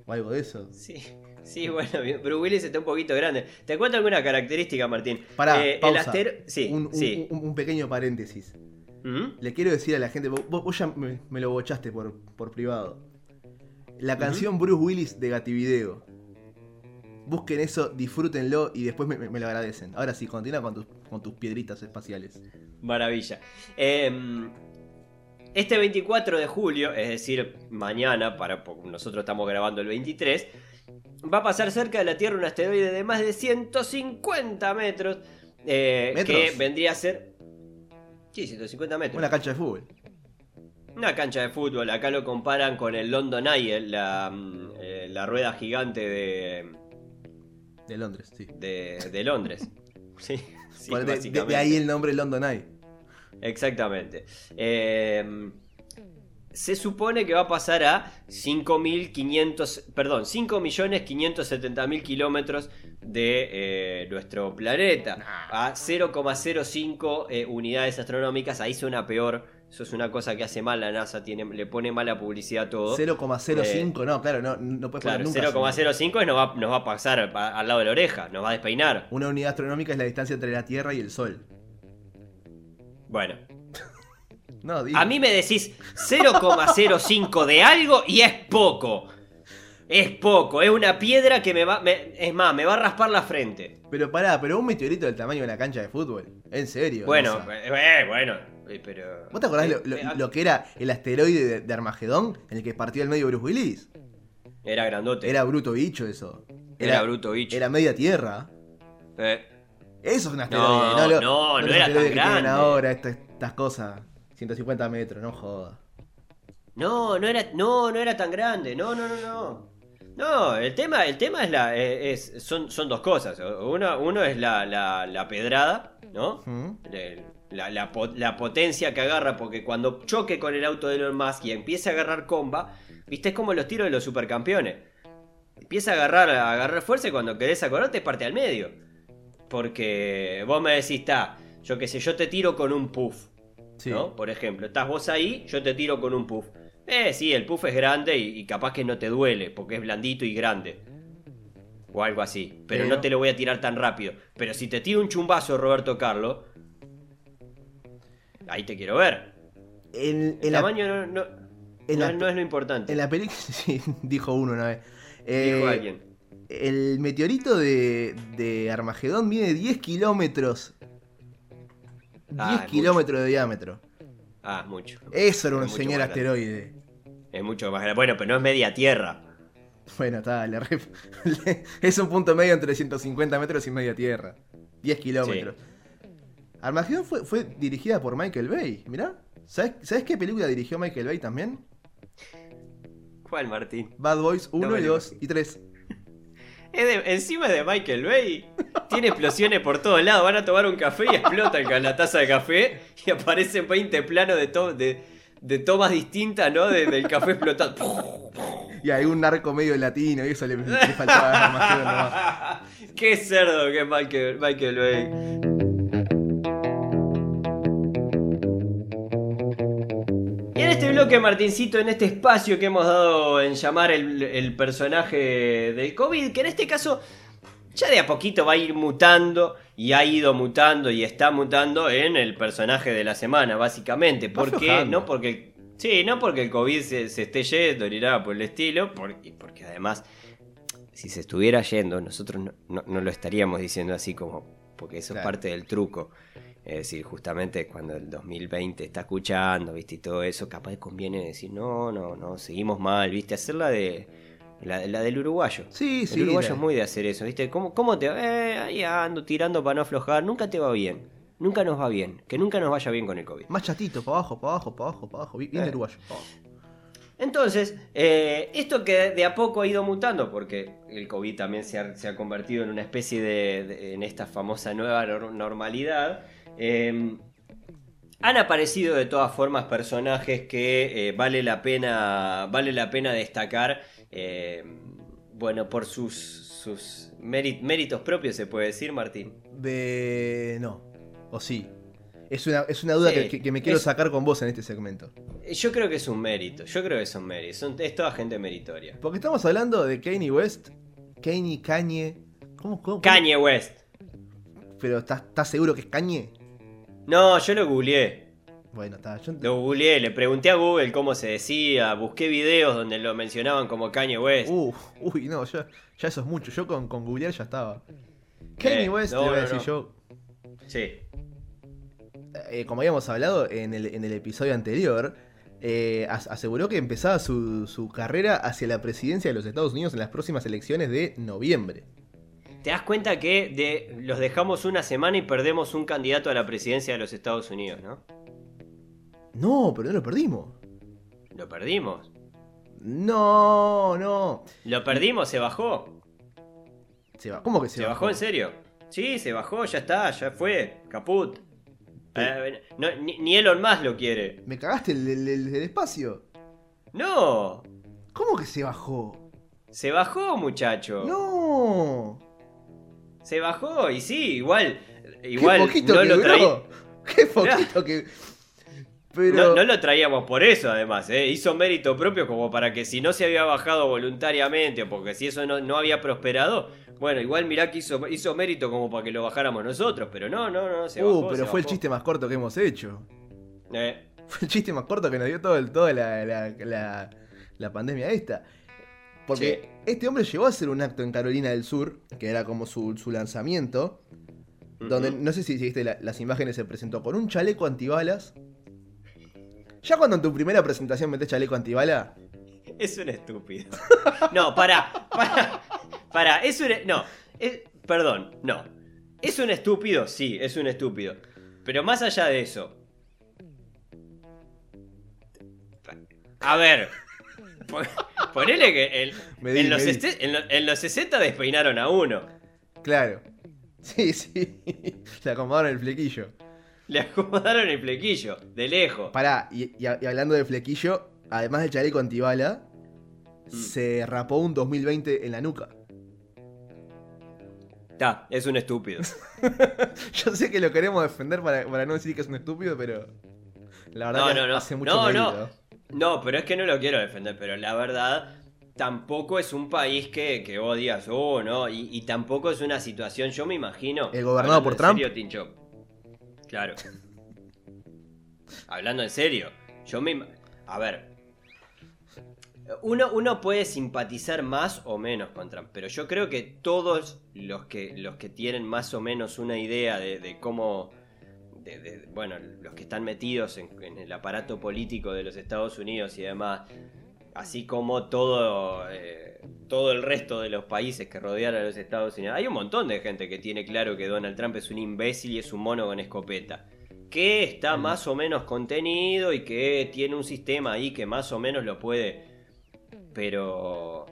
[SPEAKER 3] o algo de eso.
[SPEAKER 2] Sí, sí, bueno. Bruce Willis está un poquito grande. ¿Te cuento alguna característica, Martín?
[SPEAKER 3] Pará,
[SPEAKER 2] Eh, el
[SPEAKER 3] pausa.
[SPEAKER 2] astero... Sí,
[SPEAKER 3] un, un-
[SPEAKER 2] sí.
[SPEAKER 3] un- un pequeño paréntesis.
[SPEAKER 2] ¿Mm?
[SPEAKER 3] Le quiero decir a la gente, vos, vos ya me, me lo bochaste por, por privado. La canción Bruce Willis de Gativideo. Busquen eso, disfrútenlo y después me, me- me lo agradecen. Ahora sí, continúa con tus, con tus piedritas espaciales.
[SPEAKER 2] Maravilla. Eh, este 24 de julio, es decir, mañana, para, nosotros estamos grabando el 23, va a pasar cerca de la Tierra un asteroide de más de 150 metros. eh,
[SPEAKER 3] ¿Metros?
[SPEAKER 2] Que vendría a ser... Sí, 150 metros.
[SPEAKER 3] Una cancha de fútbol.
[SPEAKER 2] Una cancha de fútbol, acá lo comparan con el London Eye, la, mm, eh, la rueda gigante de,
[SPEAKER 3] De Londres, sí.
[SPEAKER 2] de, de Londres. Sí,
[SPEAKER 3] de- de,
[SPEAKER 2] básicamente.
[SPEAKER 3] de ahí el nombre London Eye.
[SPEAKER 2] Exactamente. Eh, se supone que va a pasar a 5.500, perdón, 5.570.000 kilómetros de eh, nuestro planeta. A 0,05 eh, unidades astronómicas. Ahí suena peor. Eso es una cosa que hace mal la NASA, tiene, le pone mala publicidad a todo.
[SPEAKER 3] 0,05, no, claro, no, no puedes
[SPEAKER 2] Claro,
[SPEAKER 3] poner nunca.
[SPEAKER 2] 0,05 nos va, nos va a pasar al lado de la oreja, nos va a despeinar.
[SPEAKER 3] Una unidad astronómica es la distancia entre la Tierra y el Sol.
[SPEAKER 2] Bueno,
[SPEAKER 3] No, di-
[SPEAKER 2] a mí me decís 0,05 de algo y es poco. Es poco, es una piedra que me va. me- es más, me va a raspar la frente.
[SPEAKER 3] Pero pará, pero un meteorito del tamaño de una cancha de fútbol. En serio.
[SPEAKER 2] Bueno,
[SPEAKER 3] NASA.
[SPEAKER 2] eh, bueno, eh, pero.
[SPEAKER 3] ¿Vos te acordás
[SPEAKER 2] eh,
[SPEAKER 3] lo, lo-
[SPEAKER 2] eh,
[SPEAKER 3] lo que era el asteroide de, de Armagedón? En el que partió el medio Bruce Willis.
[SPEAKER 2] Era grandote.
[SPEAKER 3] Era bruto bicho eso.
[SPEAKER 2] Era bruto bicho.
[SPEAKER 3] Era media tierra.
[SPEAKER 2] Eh,
[SPEAKER 3] Eso es un asteroide. No,
[SPEAKER 2] no, era tan grande.
[SPEAKER 3] ahora, estas, estas cosas. 150 metros, no joda.
[SPEAKER 2] No, no era, no, no era tan grande. No, no, no, no. No, el tema, el tema es la, es, son, son dos cosas. Uno, uno es la, la, la pedrada, ¿no? El- La, la po- la potencia que agarra, porque cuando choque con el auto de Elon Musk y empiece a agarrar comba, viste, es como los tiros de los supercampeones. Empieza a agarrar, a agarrar fuerza y cuando querés acordarte parte al medio. Porque vos me decís, está, yo qué sé, yo te tiro con un puff.
[SPEAKER 3] Sí.
[SPEAKER 2] ¿no? Por ejemplo, estás vos ahí, yo te tiro con un puff. Eh, sí, el puff es grande y, y capaz que no te duele, porque es blandito y grande. O algo así. Pero
[SPEAKER 3] Pero-
[SPEAKER 2] no te lo voy a tirar tan rápido. Pero si te tiro un chumbazo, Roberto Carlos, ahí te quiero ver.
[SPEAKER 3] En,
[SPEAKER 2] El
[SPEAKER 3] en la,
[SPEAKER 2] tamaño no, no-
[SPEAKER 3] en
[SPEAKER 2] no-
[SPEAKER 3] la-
[SPEAKER 2] no es lo importante.
[SPEAKER 3] en la película, sí, dijo uno una vez. Eh,
[SPEAKER 2] Dijo alguien.
[SPEAKER 3] El meteorito de, de Armagedón mide 10 kilómetros. 10
[SPEAKER 2] Ah,
[SPEAKER 3] kilómetros de diámetro.
[SPEAKER 2] Ah, mucho.
[SPEAKER 3] Eso era un señor asteroide.
[SPEAKER 2] Es mucho más grande. Bueno, pero no es media tierra.
[SPEAKER 3] Bueno, está, le re- es un punto medio entre 150 metros y media tierra. 10 kilómetros. Armagedón fue, fue dirigida por Michael Bay, mirá. ¿Sabes, ¿Sabes qué película dirigió Michael Bay también?
[SPEAKER 2] ¿Cuál, Martín?
[SPEAKER 3] Bad Boys 1
[SPEAKER 2] me
[SPEAKER 3] y
[SPEAKER 2] lo
[SPEAKER 3] 2 y 3.
[SPEAKER 2] Es de- encima de Michael Bay. Tiene explosiones por todos lados. Van a tomar un café y explotan la taza de café. Y aparecen 20 planos de, to- de, de tomas distintas, ¿no? De- del café explotando.
[SPEAKER 3] Y hay un narco medio latino y eso le, le faltaba nomás.
[SPEAKER 2] Qué cerdo que es Michael, Michael Bay. Y en este bloque, Martincito, en este espacio que hemos dado en llamar el, el personaje del COVID, que en este caso ya de a poquito va a ir mutando y ha ido mutando y está mutando en el personaje de la semana, básicamente. ¿Por qué? No porque... Sí, no porque el COVID se, se esté yendo ni nada por el estilo, porque, porque además si se estuviera yendo, nosotros no, no- no lo estaríamos diciendo así como, porque eso
[SPEAKER 3] Claro.
[SPEAKER 2] es parte del truco. Es decir, justamente cuando el 2020 está escuchando, viste, y todo eso, capaz conviene decir, no, no, no, seguimos mal, viste, hacer la de... La, la del uruguayo.
[SPEAKER 3] Sí, sí.
[SPEAKER 2] el uruguayo
[SPEAKER 3] la-
[SPEAKER 2] es muy de hacer eso, ¿viste? ¿Cómo, cómo te va? Eh, ahí ando tirando para no aflojar. Nunca te va bien. Nunca nos va bien. Que nunca nos vaya bien con el COVID.
[SPEAKER 3] Más chatito, para abajo, para abajo, para abajo, para abajo. Bien
[SPEAKER 2] Eh.
[SPEAKER 3] uruguayo. pa' abajo.
[SPEAKER 2] Entonces, eh, esto que de a poco ha ido mutando, porque el COVID también se ha, se ha convertido en una especie de, de- en esta famosa nueva nor- normalidad, eh, han aparecido de todas formas personajes que eh, vale la pena, vale la pena destacar, eh, bueno, por sus, sus méri- méritos propios, se puede decir, Martín.
[SPEAKER 3] De. No. O sí. Es una, es una duda
[SPEAKER 2] Sí,
[SPEAKER 3] que, me quiero
[SPEAKER 2] es-
[SPEAKER 3] sacar con vos en este segmento.
[SPEAKER 2] Yo creo que es un mérito, yo creo que son méritos, son, es toda gente meritoria.
[SPEAKER 3] Porque estamos hablando de Kanye West. Kanye, Kanye. ¿Cómo? cómo
[SPEAKER 2] Kanye West.
[SPEAKER 3] Pero ¿estás, estás seguro que es Kanye?
[SPEAKER 2] No, yo lo googleé.
[SPEAKER 3] Bueno, está. Yo...
[SPEAKER 2] Lo googleé, le pregunté a Google cómo se decía, busqué videos donde lo mencionaban como Kanye West.
[SPEAKER 3] Uh, uy, no, ya, ya eso es mucho. Yo con, con googlear ya estaba. Kanye
[SPEAKER 2] Eh,
[SPEAKER 3] West,
[SPEAKER 2] no,
[SPEAKER 3] te voy a decir
[SPEAKER 2] no.
[SPEAKER 3] yo.
[SPEAKER 2] Sí.
[SPEAKER 3] eh, como habíamos hablado en el, en el episodio anterior, eh, as- aseguró que empezaba su, su carrera hacia la presidencia de los Estados Unidos en las próximas elecciones de noviembre.
[SPEAKER 2] ¿Te das cuenta que de, los dejamos una semana y perdemos un candidato a la presidencia de los Estados Unidos, ¿no?
[SPEAKER 3] No, pero no lo perdimos.
[SPEAKER 2] Lo perdimos.
[SPEAKER 3] No, no.
[SPEAKER 2] Lo perdimos, se bajó.
[SPEAKER 3] Se va, ¿Cómo que se,
[SPEAKER 2] Se bajó en serio. Sí, se bajó, ya está, ya fue. Caput. Eh, no, ni, ni Elon Musk lo quiere.
[SPEAKER 3] Me cagaste el, el- el- el espacio.
[SPEAKER 2] No.
[SPEAKER 3] ¿Cómo que se bajó?
[SPEAKER 2] Se bajó, muchacho.
[SPEAKER 3] No.
[SPEAKER 2] Se bajó y sí, igual.
[SPEAKER 3] Qué
[SPEAKER 2] Igual
[SPEAKER 3] poquito
[SPEAKER 2] no
[SPEAKER 3] que
[SPEAKER 2] lo
[SPEAKER 3] duró. Qué poquito que. Pero.
[SPEAKER 2] No, no lo traíamos por eso, además, ¿eh? hizo mérito propio como para que si no se había bajado voluntariamente o porque si eso no, no había prosperado, bueno, igual mirá que hizo, hizo mérito como para que lo bajáramos nosotros, pero no, no, no, se bajó.
[SPEAKER 3] uh, pero
[SPEAKER 2] se
[SPEAKER 3] fue el chiste más corto que hemos hecho.
[SPEAKER 2] Eh,
[SPEAKER 3] Fue el chiste más corto que nos dio todo el, toda la, la, la- la pandemia esta. Porque este hombre llegó a hacer un acto en Carolina del Sur, que era como su, su lanzamiento, donde no sé si viste la- las imágenes, se presentó con un chaleco antibalas. Ya cuando en tu primera presentación metes chaleco antibala,
[SPEAKER 2] Es un estúpido. No, para, para, para, es un... No, es- perdón, no. ¿Es un estúpido? Sí, es un estúpido. Pero más allá de eso... A ver, ponele que el- en, los
[SPEAKER 3] medí.
[SPEAKER 2] este- en lo- en los 60 despeinaron a uno.
[SPEAKER 3] claro. Sí, sí. Le acomodaron el flequillo.
[SPEAKER 2] Le acomodaron el flequillo, de lejos.
[SPEAKER 3] Pará, y, hablando de flequillo, además del chaleco antibala, se rapó un 2020 en la nuca.
[SPEAKER 2] Ta, es un estúpido.
[SPEAKER 3] Yo sé que lo queremos defender para, para no decir que es un estúpido, pero. La verdad
[SPEAKER 2] No,
[SPEAKER 3] que
[SPEAKER 2] no, no.
[SPEAKER 3] hace mucho
[SPEAKER 2] No,
[SPEAKER 3] mérito.
[SPEAKER 2] no. No, pero es que no lo quiero defender, pero la verdad tampoco es un país que, que vos digas, oh, no, y, y tampoco es una situación, yo me imagino...
[SPEAKER 3] ¿El gobernado por Trump?
[SPEAKER 2] serio, Tincho. Claro. Hablando en serio, yo me... A ver. Uno, uno puede simpatizar más o menos con Trump, pero yo creo que todos los que, los que tienen más o menos una idea de, de cómo de- de- bueno, los que están metidos en, en el aparato político de los Estados Unidos y demás, así como todo, eh, todo el resto de los países que rodean a los Estados Unidos, hay un montón de gente que tiene claro que Donald Trump es un imbécil y es un mono con escopeta. Que está más o menos contenido y que tiene un sistema ahí que más o menos lo puede. Pero.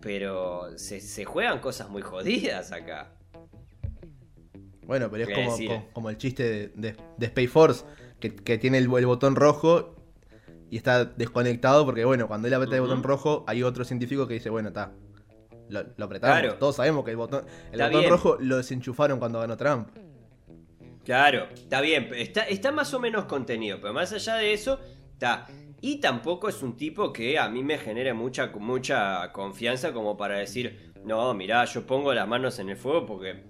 [SPEAKER 2] Pero se, se juegan cosas muy jodidas acá.
[SPEAKER 3] Bueno, pero es como,
[SPEAKER 2] decir.
[SPEAKER 3] como, como el chiste de, de- de Space Force, que, que tiene el, el botón rojo y está desconectado porque, bueno, cuando él aprieta el botón rojo, hay otro científico que dice, bueno, está. Lo, lo apretamos.
[SPEAKER 2] Claro.
[SPEAKER 3] Todos sabemos que el botón, el botón
[SPEAKER 2] bien.
[SPEAKER 3] rojo lo desenchufaron cuando ganó Trump.
[SPEAKER 2] Claro, está bien, está, está más o menos contenido, pero más allá de eso, está. Y tampoco es un tipo que a mí me genere mucha, mucha confianza como para decir, no, mirá, yo pongo las manos en el fuego porque,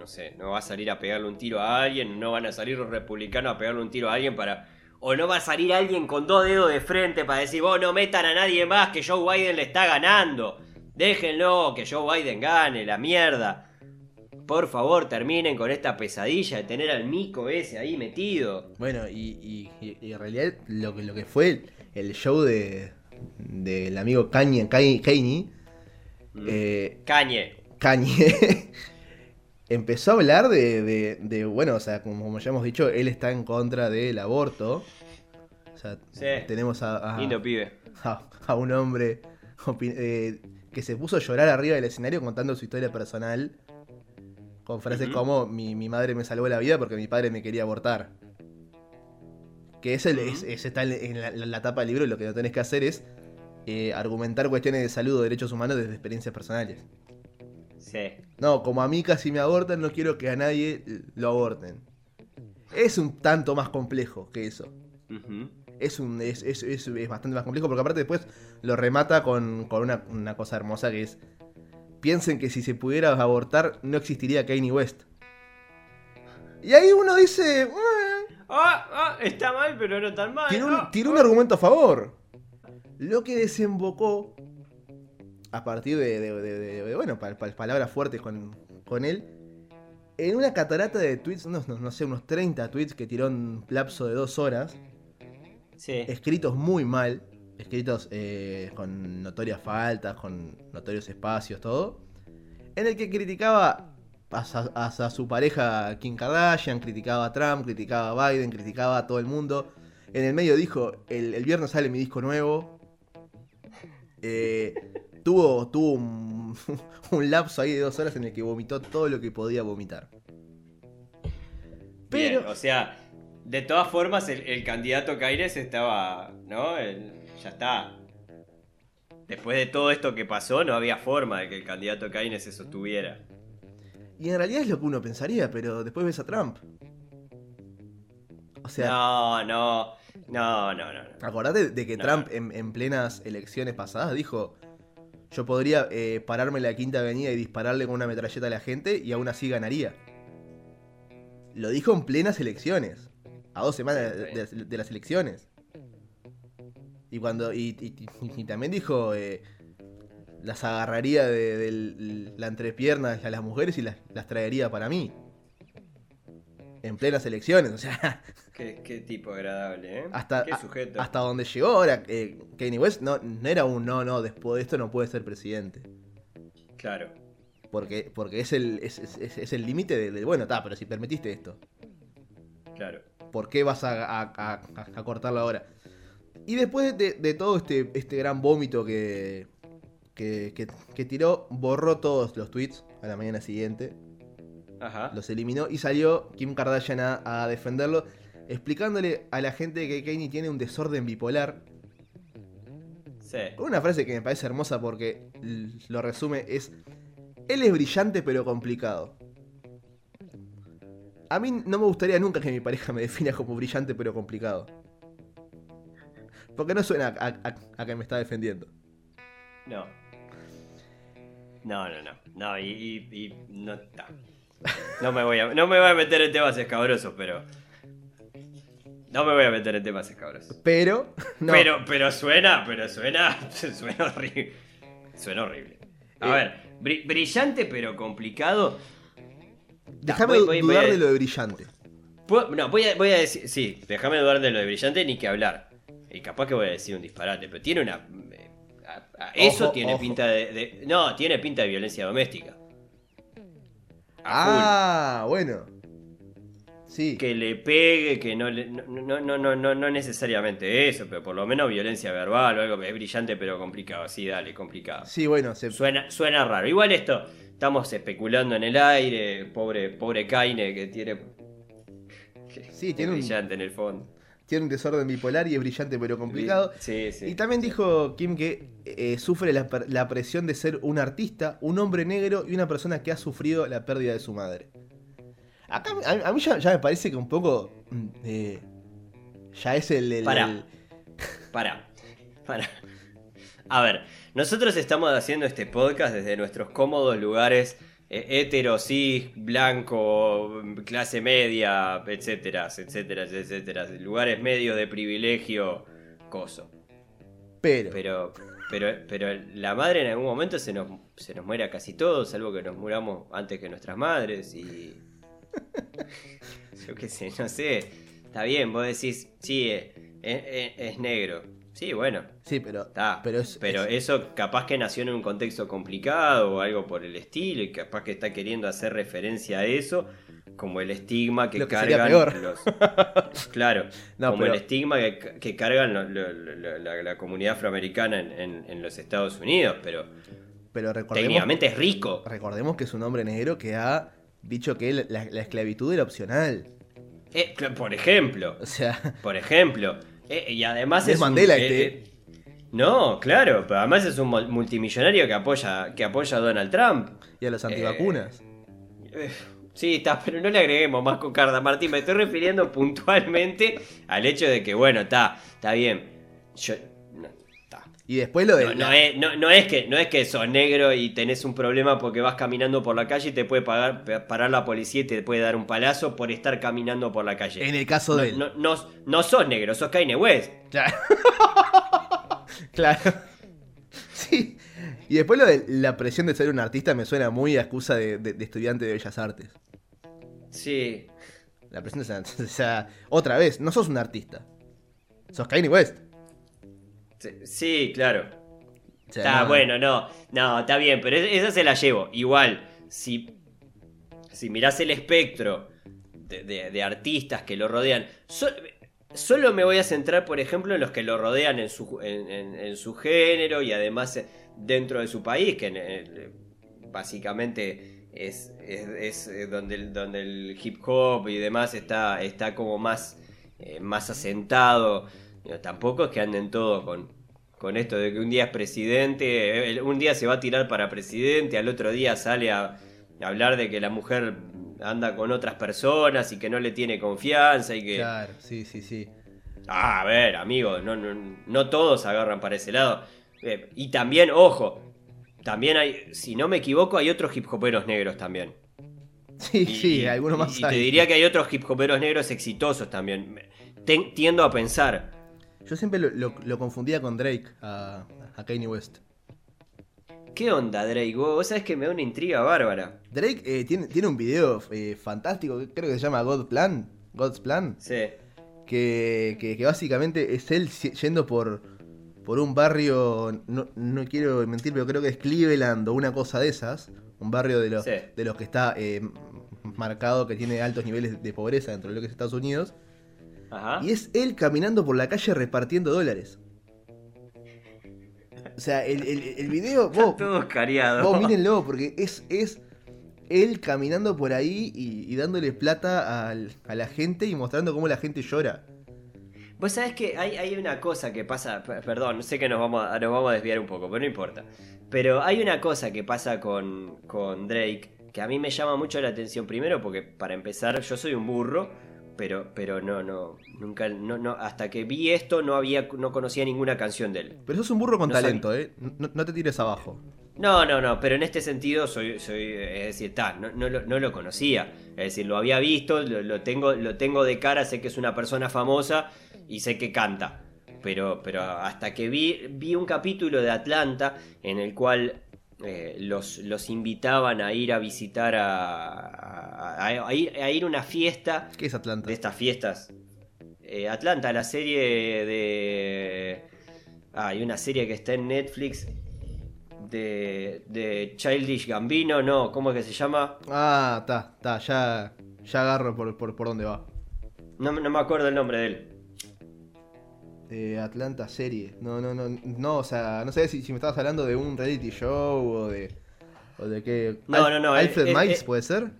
[SPEAKER 2] no sé, no va a salir a pegarle un tiro a alguien, no van a salir los republicanos a pegarle un tiro a alguien para... O no va a salir alguien con dos dedos de frente para decir, vos no metan a nadie más, que Joe Biden le está ganando. Déjenlo, que Joe Biden gane, la mierda. Por favor, terminen con esta pesadilla de tener al mico ese ahí metido.
[SPEAKER 3] Bueno, y, y- y- y en realidad lo que, lo que fue el, el show de del amigo Kanye, Kanye, Kanye, eh,
[SPEAKER 2] Cañe.
[SPEAKER 3] Kanye empezó a hablar de, de- de, bueno, o sea, como, como ya hemos dicho, él está en contra del aborto. O sea,
[SPEAKER 2] Sí.
[SPEAKER 3] tenemos a, a-
[SPEAKER 2] Lindo pibe.
[SPEAKER 3] a- a un hombre eh, que se puso a llorar arriba del escenario contando su historia personal. Con frases como mi, mi madre me salvó la vida porque mi padre me quería abortar. Que ese, es,
[SPEAKER 2] Ujú.
[SPEAKER 3] ese está en la, la tapa del libro y lo que no tenés que hacer es eh, argumentar cuestiones de salud o derechos humanos desde experiencias personales.
[SPEAKER 2] Sí.
[SPEAKER 3] No, como a mí casi me abortan, no quiero que a nadie lo aborten. Es un tanto más complejo que eso. Es, un, es, es- es- es bastante más complejo porque aparte después lo remata con, con una, una cosa hermosa que es... Piensen que si se pudiera abortar no existiría Kanye West. Y ahí uno dice... "Eh,
[SPEAKER 2] Ah, ah, está mal, pero no tan mal.
[SPEAKER 3] tiene un, tiene un argumento a favor. Lo que desembocó a partir de, de- de- de- de, bueno, pa- pa- palabras fuertes con, con él, en una catarata de tweets, unos, no, no sé, unos 30 tweets que tiró en un lapso de dos horas,
[SPEAKER 2] Sí.
[SPEAKER 3] escritos muy mal, escritos eh, con notorias faltas, con notorios espacios, todo, en el que criticaba a, su pareja Kim Kardashian, criticaba a Trump, criticaba a Biden, criticaba a todo el mundo. En el medio dijo, el, el viernes sale mi disco nuevo. Eh, tuvo tuvo un, un lapso ahí de dos horas en el que vomitó todo lo que podía vomitar.
[SPEAKER 2] Bien,
[SPEAKER 3] Pero...
[SPEAKER 2] o sea, de todas formas, el, el candidato Caires estaba, ¿no? El- ya está. Después de todo esto que pasó, no había forma de que el candidato Keynes se sostuviera.
[SPEAKER 3] Y en realidad es lo que uno pensaría, pero después ves a Trump. O sea,
[SPEAKER 2] No, no, no, no, no. no.
[SPEAKER 3] acordate de que
[SPEAKER 2] No.
[SPEAKER 3] Trump en, en plenas elecciones pasadas dijo: Yo podría eh, pararme en la quinta avenida y dispararle con una metralleta a la gente y aún así ganaría. Lo dijo en plenas elecciones. A dos semanas de, de- de las elecciones. Y cuando. Y, y- y- y también dijo. eh, las agarraría de, de la entrepierna a las mujeres y las, las traería para mí. En plenas elecciones, o sea,
[SPEAKER 2] Qué, qué tipo agradable, ¿eh?
[SPEAKER 3] hasta,
[SPEAKER 2] Qué sujeto.
[SPEAKER 3] hasta donde llegó ahora eh, Kanye West no, no era un no, no, después de esto no puede ser presidente.
[SPEAKER 2] Claro.
[SPEAKER 3] Porque, porque es el es, es- es- el límite de, de, bueno, está, pero si permitiste esto,
[SPEAKER 2] Claro.
[SPEAKER 3] ¿por qué vas a, a- a- a cortarlo ahora? Y después de, de todo este, este gran vómito que, que, que- que tiró, borró todos los tweets a la mañana siguiente,
[SPEAKER 2] Ajá.
[SPEAKER 3] los eliminó y salió Kim Kardashian a, a defenderlo, explicándole a la gente que Kanye tiene un desorden bipolar.
[SPEAKER 2] Sí.
[SPEAKER 3] Con una frase que me parece hermosa porque lo resume es, él es brillante pero complicado. A mí no me gustaría nunca que mi pareja me defina como brillante pero complicado. Porque no suena a, a- a que me está defendiendo.
[SPEAKER 2] No. No, no, no. No, y, y- y no está. No me voy a, no me voy a meter en temas escabrosos, pero. No me voy a meter en temas escabrosos.
[SPEAKER 3] Pero, no.
[SPEAKER 2] Pero, pero suena, pero suena. Suena horrible. Suena horrible. A
[SPEAKER 3] Eh.
[SPEAKER 2] ver, bri- brillante pero complicado.
[SPEAKER 3] déjame
[SPEAKER 2] voy- voy- voy
[SPEAKER 3] dudar
[SPEAKER 2] a-
[SPEAKER 3] de lo de brillante.
[SPEAKER 2] No, voy a, voy a decir. Sí, déjame dudar de lo de brillante ni que hablar. Y capaz que voy a decir un disparate, pero tiene una. eh, a- a- eso
[SPEAKER 3] Ojo,
[SPEAKER 2] tiene
[SPEAKER 3] ojo.
[SPEAKER 2] pinta de, de- No, tiene pinta de violencia doméstica. A
[SPEAKER 3] Ah, bueno. Sí.
[SPEAKER 2] Que le pegue, que no le. No, no, no, no, no, necesariamente eso, pero por lo menos violencia verbal o algo. Es brillante pero complicado. Sí, dale, complicado.
[SPEAKER 3] Sí, bueno, se,
[SPEAKER 2] Suena, suena raro. Igual esto, estamos especulando en el aire. Pobre, pobre Kaine que tiene. que
[SPEAKER 3] Sí, tiene un-
[SPEAKER 2] brillante en el fondo.
[SPEAKER 3] tiene un desorden bipolar y es brillante pero complicado.
[SPEAKER 2] Sí, sí.
[SPEAKER 3] Y también dijo Kim que eh, sufre la, la presión de ser un artista, un hombre negro y una persona que ha sufrido la pérdida de su madre. Acá a, a mí ya, ya me parece que un poco mm, eh, ya es el, el-
[SPEAKER 2] Para, para. A ver, nosotros estamos haciendo este podcast desde nuestros cómodos lugares eh, hetero, cis, blanco, clase media, etcétera, etcétera, etcétera. Lugares medios de privilegio, coso.
[SPEAKER 3] pero,
[SPEAKER 2] Pero, pero, pero la madre en algún momento se nos, se nos muere a casi todos, salvo que nos muramos antes que nuestras madres y... Yo qué sé, no sé. Está bien, vos decís, sí, eh, es, es- es negro. Sí, bueno,
[SPEAKER 3] sí, pero,
[SPEAKER 2] está.
[SPEAKER 3] pero es,
[SPEAKER 2] Pero
[SPEAKER 3] es-
[SPEAKER 2] eso capaz que nació en un contexto complicado o algo por el estilo y capaz que está queriendo hacer referencia a eso como el estigma que,
[SPEAKER 3] Lo que sería
[SPEAKER 2] cargan
[SPEAKER 3] peor.
[SPEAKER 2] los... Claro,
[SPEAKER 3] No,
[SPEAKER 2] como
[SPEAKER 3] pero-
[SPEAKER 2] el estigma que, que cargan lo- lo- lo- la, la comunidad afroamericana en, en- en los Estados Unidos, pero
[SPEAKER 3] pero recordemos,
[SPEAKER 2] técnicamente es rico.
[SPEAKER 3] recordemos que es un hombre negro que ha dicho que la, la esclavitud era opcional.
[SPEAKER 2] Eh, por ejemplo,
[SPEAKER 3] O sea,
[SPEAKER 2] por ejemplo. Eh, y además
[SPEAKER 3] Es
[SPEAKER 2] es
[SPEAKER 3] Mandela
[SPEAKER 2] eh,
[SPEAKER 3] este.
[SPEAKER 2] no, claro, pero además es un mul- multimillonario que apoya, que apoya a Donald Trump.
[SPEAKER 3] y a los antivacunas.
[SPEAKER 2] Sí, está, pero no le agreguemos más cocarda, Martín. Me estoy refiriendo puntualmente al hecho de que, bueno, está, está bien. Yo.
[SPEAKER 3] Y después lo de
[SPEAKER 2] No, no es, no, no es que, no es que sos negro y tenés un problema porque vas caminando por la calle y te puede pagar, pa- parar la policía y te puede dar un palazo por estar caminando por la calle.
[SPEAKER 3] en el caso de él.
[SPEAKER 2] no, no, no sos negro, sos Kanye West.
[SPEAKER 3] Claro. claro. Sí. Y después lo de la presión de ser un artista me suena muy a excusa de, de- de estudiante de Bellas Artes.
[SPEAKER 2] Sí.
[SPEAKER 3] La presión de ser, o sea, otra vez, no sos un artista. Sos Kanye West.
[SPEAKER 2] Sí, claro.
[SPEAKER 3] O sea,
[SPEAKER 2] Está
[SPEAKER 3] no-
[SPEAKER 2] bueno, no, no, está bien, pero es- esa se la llevo. Igual, si, si mirás el espectro de, de- de artistas que lo rodean, so- solo me voy a centrar, por ejemplo, en los que lo rodean en su, en, en- en su género y además eh, dentro de su país, que eh, básicamente es, es- es, eh, donde, el, donde el hip hop y demás está, está como más, eh, más asentado. Tampoco es que anden todo con, con esto de que un día es presidente, un día se va a tirar para presidente, al otro día sale a, hablar de que la mujer anda con otras personas y que no le tiene confianza y que...
[SPEAKER 3] Claro, sí, sí, sí.
[SPEAKER 2] Ah, a ver, amigo, no, no, no todos agarran para ese lado. Eh, y también, ojo, también hay, si no me equivoco, hay otros hip hoperos negros también.
[SPEAKER 3] Sí,
[SPEAKER 2] Y-
[SPEAKER 3] sí, algunos más
[SPEAKER 2] Y te diría que hay otros hip hoperos negros exitosos también. Ten- tiendo a pensar.
[SPEAKER 3] Yo siempre lo, lo- lo confundía con Drake, a, a Kanye West.
[SPEAKER 2] ¿Qué onda, Drake? Vos sabés que me da una intriga bárbara.
[SPEAKER 3] Drake eh, tiene, tiene un video eh, fantástico, creo que se llama God Plan, God's Plan,
[SPEAKER 2] Sí.
[SPEAKER 3] que, que- que básicamente es él yendo por, por un barrio, no, no quiero mentir, pero creo que es Cleveland o una cosa de esas, un barrio de los,
[SPEAKER 2] Sí.
[SPEAKER 3] de los que está eh, marcado que tiene altos niveles de pobreza dentro de lo que es Estados Unidos,
[SPEAKER 2] Ajá.
[SPEAKER 3] y es él caminando por la calle repartiendo dólares. O sea, el, el, el video, vos,
[SPEAKER 2] Todos cariados.
[SPEAKER 3] Vos mírenlo, porque es, es él caminando por ahí y, y dándole plata al- a la gente y mostrando cómo la gente llora.
[SPEAKER 2] Vos sabés que hay, hay una cosa que pasa, perdón, sé que nos vamos, a, nos vamos a desviar un poco, pero no importa. Pero hay una cosa que pasa con, con Drake que a mí me llama mucho la atención. Primero porque para empezar yo soy un burro, pero, pero no, no, nunca, no, no, hasta que vi esto no había, no conocía ninguna canción de él.
[SPEAKER 3] Pero sos un burro con
[SPEAKER 2] No
[SPEAKER 3] talento, ¿eh? No, no te tires abajo.
[SPEAKER 2] No, no, no, pero en este sentido soy, soy es decir, ta, no, no, lo, no lo conocía. Es decir, lo había visto, lo, lo tengo, lo tengo de cara, sé que es una persona famosa y sé que canta. Pero, pero hasta que vi, vi un capítulo de Atlanta en el cual eh, los, los invitaban a ir a visitar a, a, ir, a ir a una fiesta
[SPEAKER 3] ¿Qué es Atlanta?
[SPEAKER 2] de estas fiestas. Eh, Atlanta, la serie de. Ah, hay una serie que está en Netflix de, de Childish Gambino, no, ¿cómo es que se llama?
[SPEAKER 3] Ah, está, está, ya, ya agarro por, por, por dónde va.
[SPEAKER 2] No, no me acuerdo el nombre de él.
[SPEAKER 3] Eh, Atlanta serie. No, no, no, no, o sea, no sé si, si me estabas hablando de un reality show o de. o de qué.
[SPEAKER 2] No,
[SPEAKER 3] Al-
[SPEAKER 2] no, no,
[SPEAKER 3] Alfred
[SPEAKER 2] eh, eh,
[SPEAKER 3] Miles,
[SPEAKER 2] eh.
[SPEAKER 3] ¿puede ser?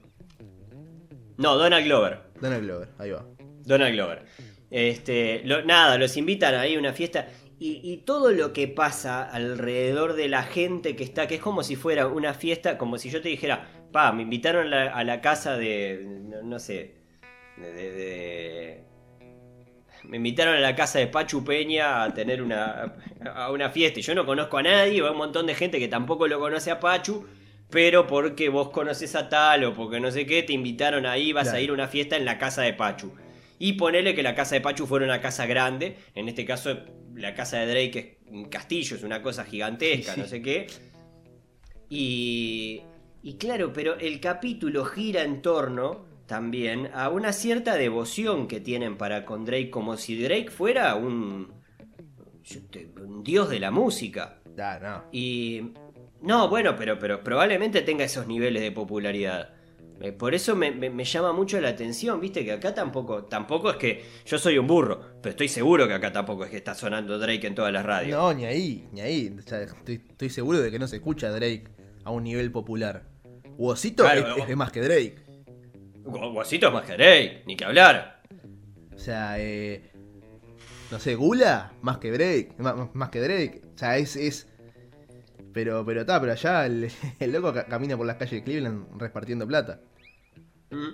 [SPEAKER 2] No, Donald Glover.
[SPEAKER 3] Donald Glover, ahí va.
[SPEAKER 2] Donald Glover. Este, lo- nada, los invitan ahí a una fiesta. Y, y todo lo que pasa alrededor de la gente que está, que es como si fuera una fiesta, como si yo te dijera, pa, me invitaron a la, a la casa de, no, no sé, de, de- de- Me invitaron a la casa de Pachu Peña a tener una, a una fiesta. Y yo no conozco a nadie, va un montón de gente que tampoco lo conoce a Pachu, pero porque vos conoces a tal o porque no sé qué, te invitaron ahí, vas a ir a una fiesta en la casa de Pachu. Y ponele que la casa de Pachu fuera una casa grande, en este caso la casa de Drake es un castillo, es una cosa gigantesca,
[SPEAKER 3] Sí, sí.
[SPEAKER 2] no sé qué. Y, y claro, pero el capítulo gira en torno también a una cierta devoción que tienen para con Drake, como si Drake fuera un, un dios de la música.
[SPEAKER 3] Ah, no.
[SPEAKER 2] Y. No, bueno, pero, pero probablemente tenga esos niveles de popularidad. Eh, por eso me, me- me llama mucho la atención, viste, que acá tampoco. Tampoco es que. Yo soy un burro, pero estoy seguro que acá tampoco es que está sonando Drake en todas las radios.
[SPEAKER 3] No, ni ahí, ni ahí. O sea, estoy, estoy seguro de que no se escucha Drake a un nivel popular. Wosito
[SPEAKER 2] Claro,
[SPEAKER 3] es, más que Drake.
[SPEAKER 2] Gu- Guasito es más que Drake, ni que hablar.
[SPEAKER 3] O sea, eh, no sé, Gula más que Drake, más, más que Drake. O sea, es, es pero pero está, pero allá el, el loco ca- camina por las calles de Cleveland repartiendo plata.
[SPEAKER 2] Mm.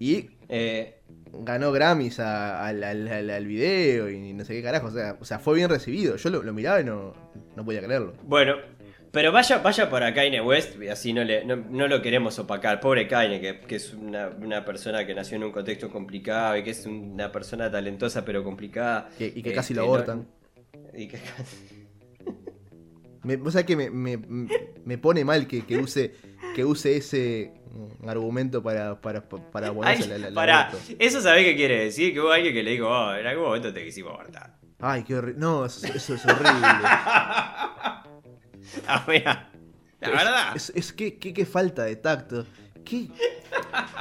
[SPEAKER 3] Y
[SPEAKER 2] Eh,
[SPEAKER 3] ganó Grammys a- al, al, al- al video y no sé qué carajo. O sea, o sea fue bien recibido. Yo lo, lo miraba y no, no podía creerlo.
[SPEAKER 2] bueno, pero vaya, vaya para Kanye West, y así no, le, no, no lo queremos opacar. Pobre Kanye, que, que es una, una persona que nació en un contexto complicado y que es una persona talentosa pero complicada.
[SPEAKER 3] Que- y que casi lo
[SPEAKER 2] Este, no-
[SPEAKER 3] abortan.
[SPEAKER 2] y que casi-
[SPEAKER 3] Me, vos sabés que me, me, me pone mal que, que use que use ese mm, argumento para, para, para
[SPEAKER 2] Ay,
[SPEAKER 3] la- la-.
[SPEAKER 2] ¿eso sabés qué quiere decir? Que hubo alguien que le dijo, oh, en algún momento te quisimos abortar.
[SPEAKER 3] Ay, qué horrible. No, eso, eso es horrible.
[SPEAKER 2] Mira, la verdad.
[SPEAKER 3] Es, es que, que- falta de tacto. ¿Qué?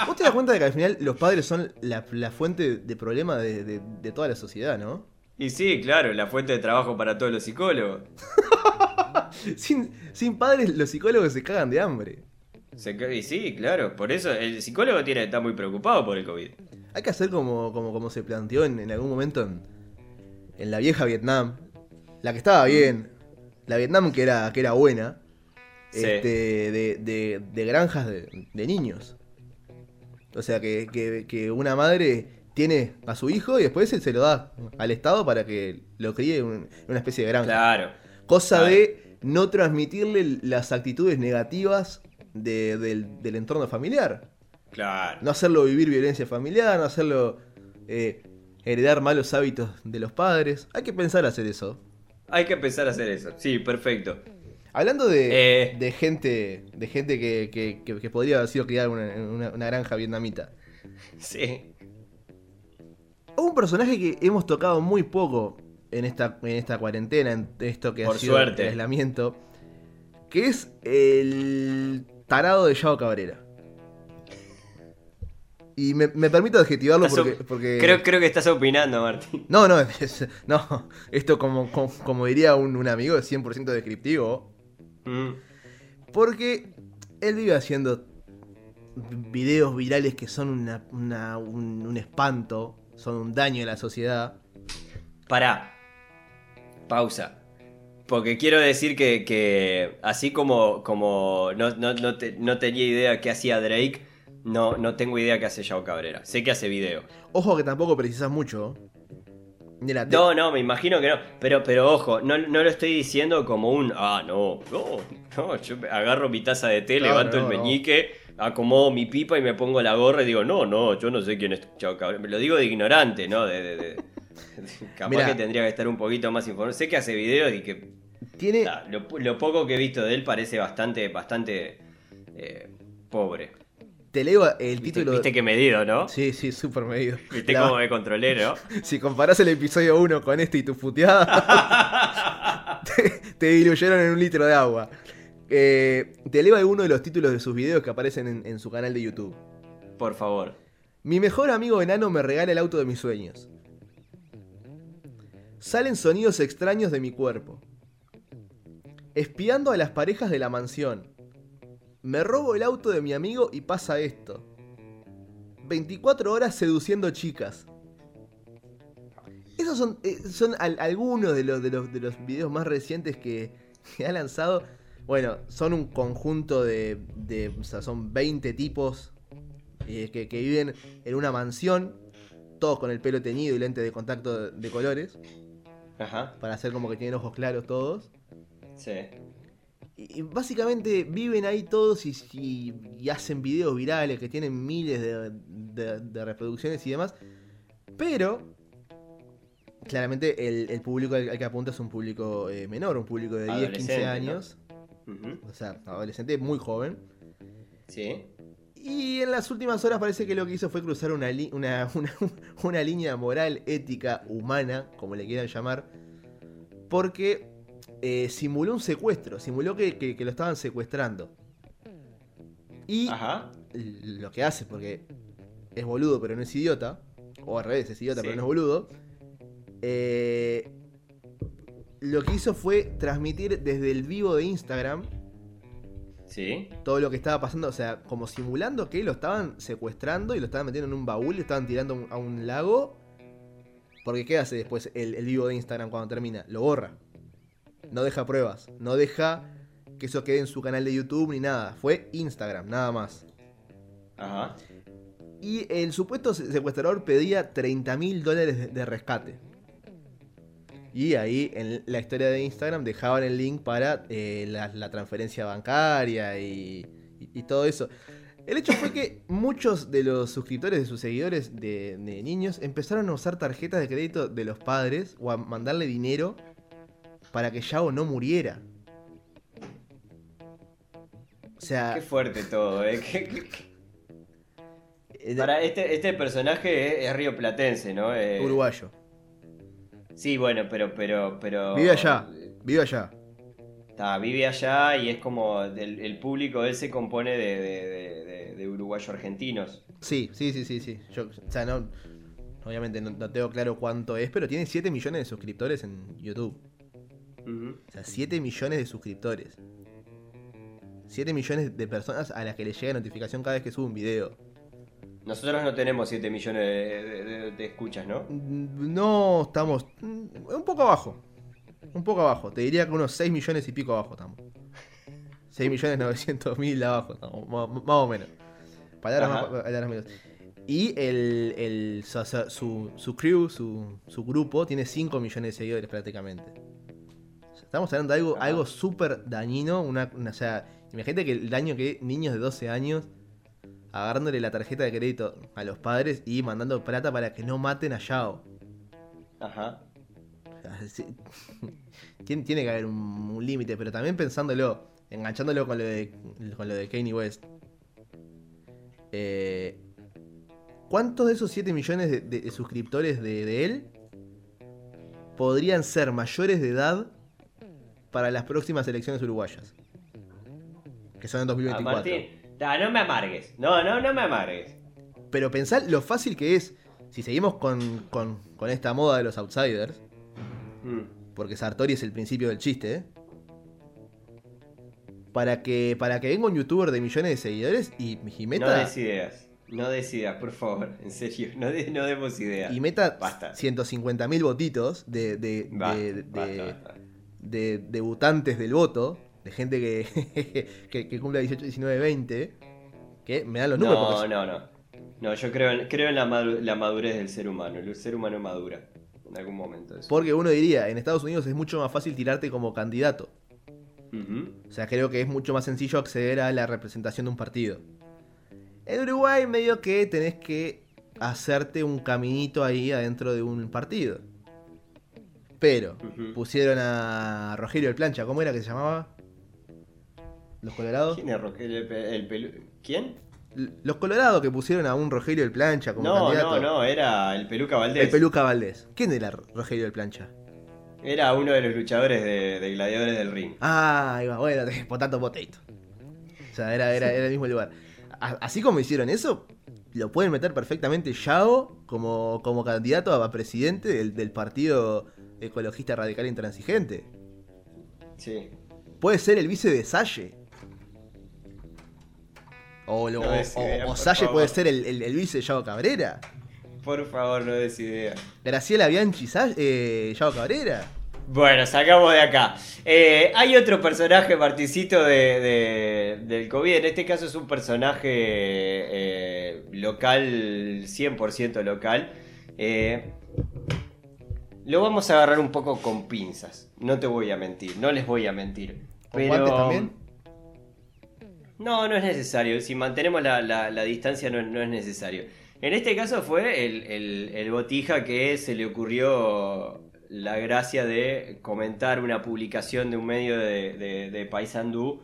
[SPEAKER 3] ¿Vos te das cuenta de que al final los padres son la, la fuente de problema de, de- de toda la sociedad, ¿no?
[SPEAKER 2] Y sí, claro, la fuente de trabajo para todos los psicólogos.
[SPEAKER 3] Sin, sin padres los psicólogos se cagan de hambre.
[SPEAKER 2] Se y sí, claro, por eso el psicólogo tiene que estar muy preocupado por el COVID.
[SPEAKER 3] Hay que hacer como, como, como se planteó en, en algún momento en, en la vieja Vietnam. La que estaba bien. La Vietnam que era, que era buena.
[SPEAKER 2] Sí.
[SPEAKER 3] Este, de, de- de granjas de, de niños. O sea, que, que- que una madre tiene a su hijo y después él se lo da al Estado para que lo críe en un- en una especie de granja.
[SPEAKER 2] Claro.
[SPEAKER 3] Cosa
[SPEAKER 2] Claro.
[SPEAKER 3] de no transmitirle las actitudes negativas de- del, del entorno familiar.
[SPEAKER 2] Claro.
[SPEAKER 3] No hacerlo vivir violencia familiar, no hacerlo eh, heredar malos hábitos de los padres. Hay que pensar hacer eso.
[SPEAKER 2] Hay que empezar a hacer eso. Sí, perfecto.
[SPEAKER 3] Hablando de,
[SPEAKER 2] Eh.
[SPEAKER 3] de gente, de gente que, que- que- que podría haber sido criada en una, en una- una granja vietnamita.
[SPEAKER 2] Sí.
[SPEAKER 3] Un personaje que hemos tocado muy poco en esta, en esta cuarentena, en esto que
[SPEAKER 2] Por
[SPEAKER 3] ha sido
[SPEAKER 2] suerte.
[SPEAKER 3] el aislamiento, que es el tarado de Yao Cabrera. Y me, me permito adjetivarlo porque...
[SPEAKER 2] Creo, creo que estás opinando, Martín.
[SPEAKER 3] No, no, es- no, esto como, como, como diría un, un amigo es 100% descriptivo.
[SPEAKER 2] Mm.
[SPEAKER 3] Porque él vive haciendo videos virales que son una- una- un, un espanto, son un daño a la sociedad.
[SPEAKER 2] Pará. Pausa. Porque quiero decir que, que así como, como no, no- no te- no tenía idea qué hacía Drake, no, no tengo idea qué hace Yao Cabrera. Sé que hace video.
[SPEAKER 3] Ojo que tampoco precisas mucho. Mira, te-
[SPEAKER 2] No, no, me imagino que no. Pero, pero ojo, no, no lo estoy diciendo como un. Ah, no, no, no. Yo agarro mi taza de té, levanto
[SPEAKER 3] no,
[SPEAKER 2] el meñique, acomodo mi pipa y me pongo la gorra y digo, no, no, yo no sé quién es Chao Cabrera. Lo digo de ignorante, ¿no? De, de- de- Capaz
[SPEAKER 3] Mirá.
[SPEAKER 2] que tendría que estar un poquito más informado. Sé que hace videos y que
[SPEAKER 3] tiene,
[SPEAKER 2] lo, lo poco que he visto de él parece bastante, bastante eh, pobre.
[SPEAKER 3] Te leo el título.
[SPEAKER 2] viste que medido, ¿no?
[SPEAKER 3] Sí, sí, súper medido.
[SPEAKER 2] Viste
[SPEAKER 3] La-
[SPEAKER 2] cómo me controlé, ¿no?
[SPEAKER 3] Si comparás el episodio 1 con este y tu puteada, te, te diluyeron en un litro de agua. Eh, te leo algunos de los títulos de sus videos que aparecen en- en su canal de YouTube.
[SPEAKER 2] Por favor.
[SPEAKER 3] Mi mejor amigo enano me regala el auto de mis sueños. Salen sonidos extraños de mi cuerpo. Espiando a las parejas de la mansión. Me robo el auto de mi amigo y pasa esto. 24 horas seduciendo chicas. Esos son, eh, son al- algunos de los, de, los, de los videos más recientes que, que ha lanzado. Bueno, son un conjunto de, de- O sea, son 20 tipos eh, que, que viven en una mansión, todos con el pelo teñido y lente de contacto de, de colores,
[SPEAKER 2] Ajá.
[SPEAKER 3] para hacer como que tienen ojos claros todos.
[SPEAKER 2] Sí.
[SPEAKER 3] Y, básicamente viven ahí todos y, y- y hacen videos virales que tienen miles de, de- de reproducciones y demás. Pero, claramente el, el público al, al que apunta es un público eh, menor, un público de 10, 15
[SPEAKER 2] Adolescente,
[SPEAKER 3] años. O sea, adolescente muy joven.
[SPEAKER 2] Sí.
[SPEAKER 3] Y en las últimas horas parece que lo que hizo fue cruzar una, li- una, una, una línea moral, ética, humana, como le quieran llamar, porque eh, simuló un secuestro, simuló que, que- que lo estaban secuestrando. Y
[SPEAKER 2] Ajá.
[SPEAKER 3] lo que hace, porque es boludo pero no es idiota, o al revés, es idiota
[SPEAKER 2] Sí.
[SPEAKER 3] pero no es boludo, eh, lo que hizo fue transmitir desde el vivo de Instagram
[SPEAKER 2] Sí.
[SPEAKER 3] todo lo que estaba pasando, o sea, como simulando que lo estaban secuestrando y lo estaban metiendo en un baúl y lo estaban tirando a un- a un lago. Porque ¿qué hace después el, el vivo de Instagram cuando termina? Lo borra. No deja pruebas. No deja que eso quede en su canal de YouTube ni nada. Fue Instagram, nada más.
[SPEAKER 2] Ajá.
[SPEAKER 3] Y el supuesto se- secuestrador pedía 30 mil dólares de, de rescate. Y ahí en la historia de Instagram dejaban el link para eh, la, la transferencia bancaria y, y- y todo eso. El hecho fue que muchos de los suscriptores de sus seguidores de, de niños empezaron a usar tarjetas de crédito de los padres o a mandarle dinero para que Yao no muriera. O sea,
[SPEAKER 2] Qué fuerte todo, ¿eh? Qué- qué- qué-
[SPEAKER 3] eh,
[SPEAKER 2] Para este, este personaje es, es rioplatense, ¿no? Eh,
[SPEAKER 3] uruguayo.
[SPEAKER 2] Sí, bueno, pero, pero, pero.
[SPEAKER 3] Vive allá, vive allá.
[SPEAKER 2] Está, vive allá y es como. el público él se compone de, de, de- de- de uruguayos argentinos.
[SPEAKER 3] Sí, sí, sí, sí, sí. Yo, o sea, no. Obviamente no, no tengo claro cuánto es, pero tiene 7 millones de suscriptores en YouTube. O sea, 7 millones de suscriptores. 7 millones de personas a las que les llega notificación cada vez que sube un video.
[SPEAKER 2] Nosotros no tenemos 7 millones de, de- de- de escuchas, ¿no?
[SPEAKER 3] Mm, No estamos. mm, Un poco abajo. Un Un poco abajo. Te diría que unos 6 millones y pico abajo estamos. 6 millones 900 mil abajo estamos. Más, más o menos. Palabras
[SPEAKER 2] Ajá.
[SPEAKER 3] más, palabras menos. Y el, el- su, su, su crew, su, su grupo, tiene 5 millones de seguidores prácticamente. Estamos hablando de algo, algo súper dañino. Una, una- o sea, imagínate que el daño que niños de 12 años agarrándole la tarjeta de crédito a los padres y mandando plata para que no maten a Yao.
[SPEAKER 2] Ajá.
[SPEAKER 3] Tiene, tiene que haber un, un límite, pero también pensándolo, enganchándolo con lo de, con lo de Kanye West. Eh, ¿Cuántos de esos 7 millones de, de- de suscriptores de, de él podrían ser mayores de edad para las próximas elecciones uruguayas? Que son en
[SPEAKER 2] Ah,
[SPEAKER 3] 2024.
[SPEAKER 2] Martín, da, no me amargues. No, no, no me amargues.
[SPEAKER 3] Pero pensar lo fácil que es, si seguimos con, con- con esta moda de los outsiders,
[SPEAKER 2] Mm.
[SPEAKER 3] porque Sartori es el principio del chiste, ¿eh? Para que, para que venga un youtuber de millones de seguidores y, y
[SPEAKER 2] No
[SPEAKER 3] meta,
[SPEAKER 2] des ideas. No des ideas, por favor. En serio, no, de- no demos ideas.
[SPEAKER 3] y meta
[SPEAKER 2] Basta.
[SPEAKER 3] 150.000 votitos de, de, de- de-
[SPEAKER 2] basta, basta.
[SPEAKER 3] De debutantes del voto, de gente que, que, que cumpla 18, 19, 20, que me dan los números.
[SPEAKER 2] No,
[SPEAKER 3] porque-
[SPEAKER 2] no, no. No, yo creo en, creo en la, madu- la madurez del ser humano. El ser humano madura en algún momento.
[SPEAKER 3] Porque uno diría, en Estados Unidos es mucho más fácil tirarte como candidato. O sea, creo que es mucho más sencillo acceder a la representación de un partido. En Uruguay medio que tenés que hacerte un caminito ahí adentro de un partido. Pero pusieron a Rogelio el Plancha, ¿cómo era que se llamaba? Los Colorados.
[SPEAKER 2] ¿Quién es Rogelio el, pe- el pelu- ¿Quién?
[SPEAKER 3] L- Los Colorados que pusieron a un Rogelio el Plancha como
[SPEAKER 2] No,
[SPEAKER 3] candidato.
[SPEAKER 2] no, no, era el Peluca Valdés.
[SPEAKER 3] El Peluca Valdés. ¿Quién era Rogelio el Plancha?
[SPEAKER 2] Era uno de los luchadores de, de Gladiadores del Ring.
[SPEAKER 3] Ah, ahí va, bueno, potato potato. O sea, era, era, era el mismo lugar. A- así como hicieron eso, lo pueden meter perfectamente Yao como, como candidato a presidente del, del partido ecologista radical intransigente.
[SPEAKER 2] Sí.
[SPEAKER 3] Puede ser el vice de Salle. O, lo-
[SPEAKER 2] No
[SPEAKER 3] o-
[SPEAKER 2] idea,
[SPEAKER 3] Salle
[SPEAKER 2] favor.
[SPEAKER 3] puede ser el, el- el vice de Yao Cabrera.
[SPEAKER 2] Por favor, no des idea.
[SPEAKER 3] Graciela Bianchi, Salle, eh, Yao Cabrera.
[SPEAKER 2] Bueno, sacamos de acá. Eh, hay otro personaje, Marticito, de, de- del COVID. En este caso es un personaje eh, local, 100% local. Eh, lo vamos a agarrar un poco con pinzas. No te voy a mentir, no les voy a mentir.
[SPEAKER 3] ¿Con
[SPEAKER 2] Pero...
[SPEAKER 3] guantes también?
[SPEAKER 2] No, no es necesario. Si mantenemos la, la- la distancia no, no es necesario. En este caso fue el, el- el botija que se le ocurrió la gracia de comentar una publicación de un medio de, de, de Paysandú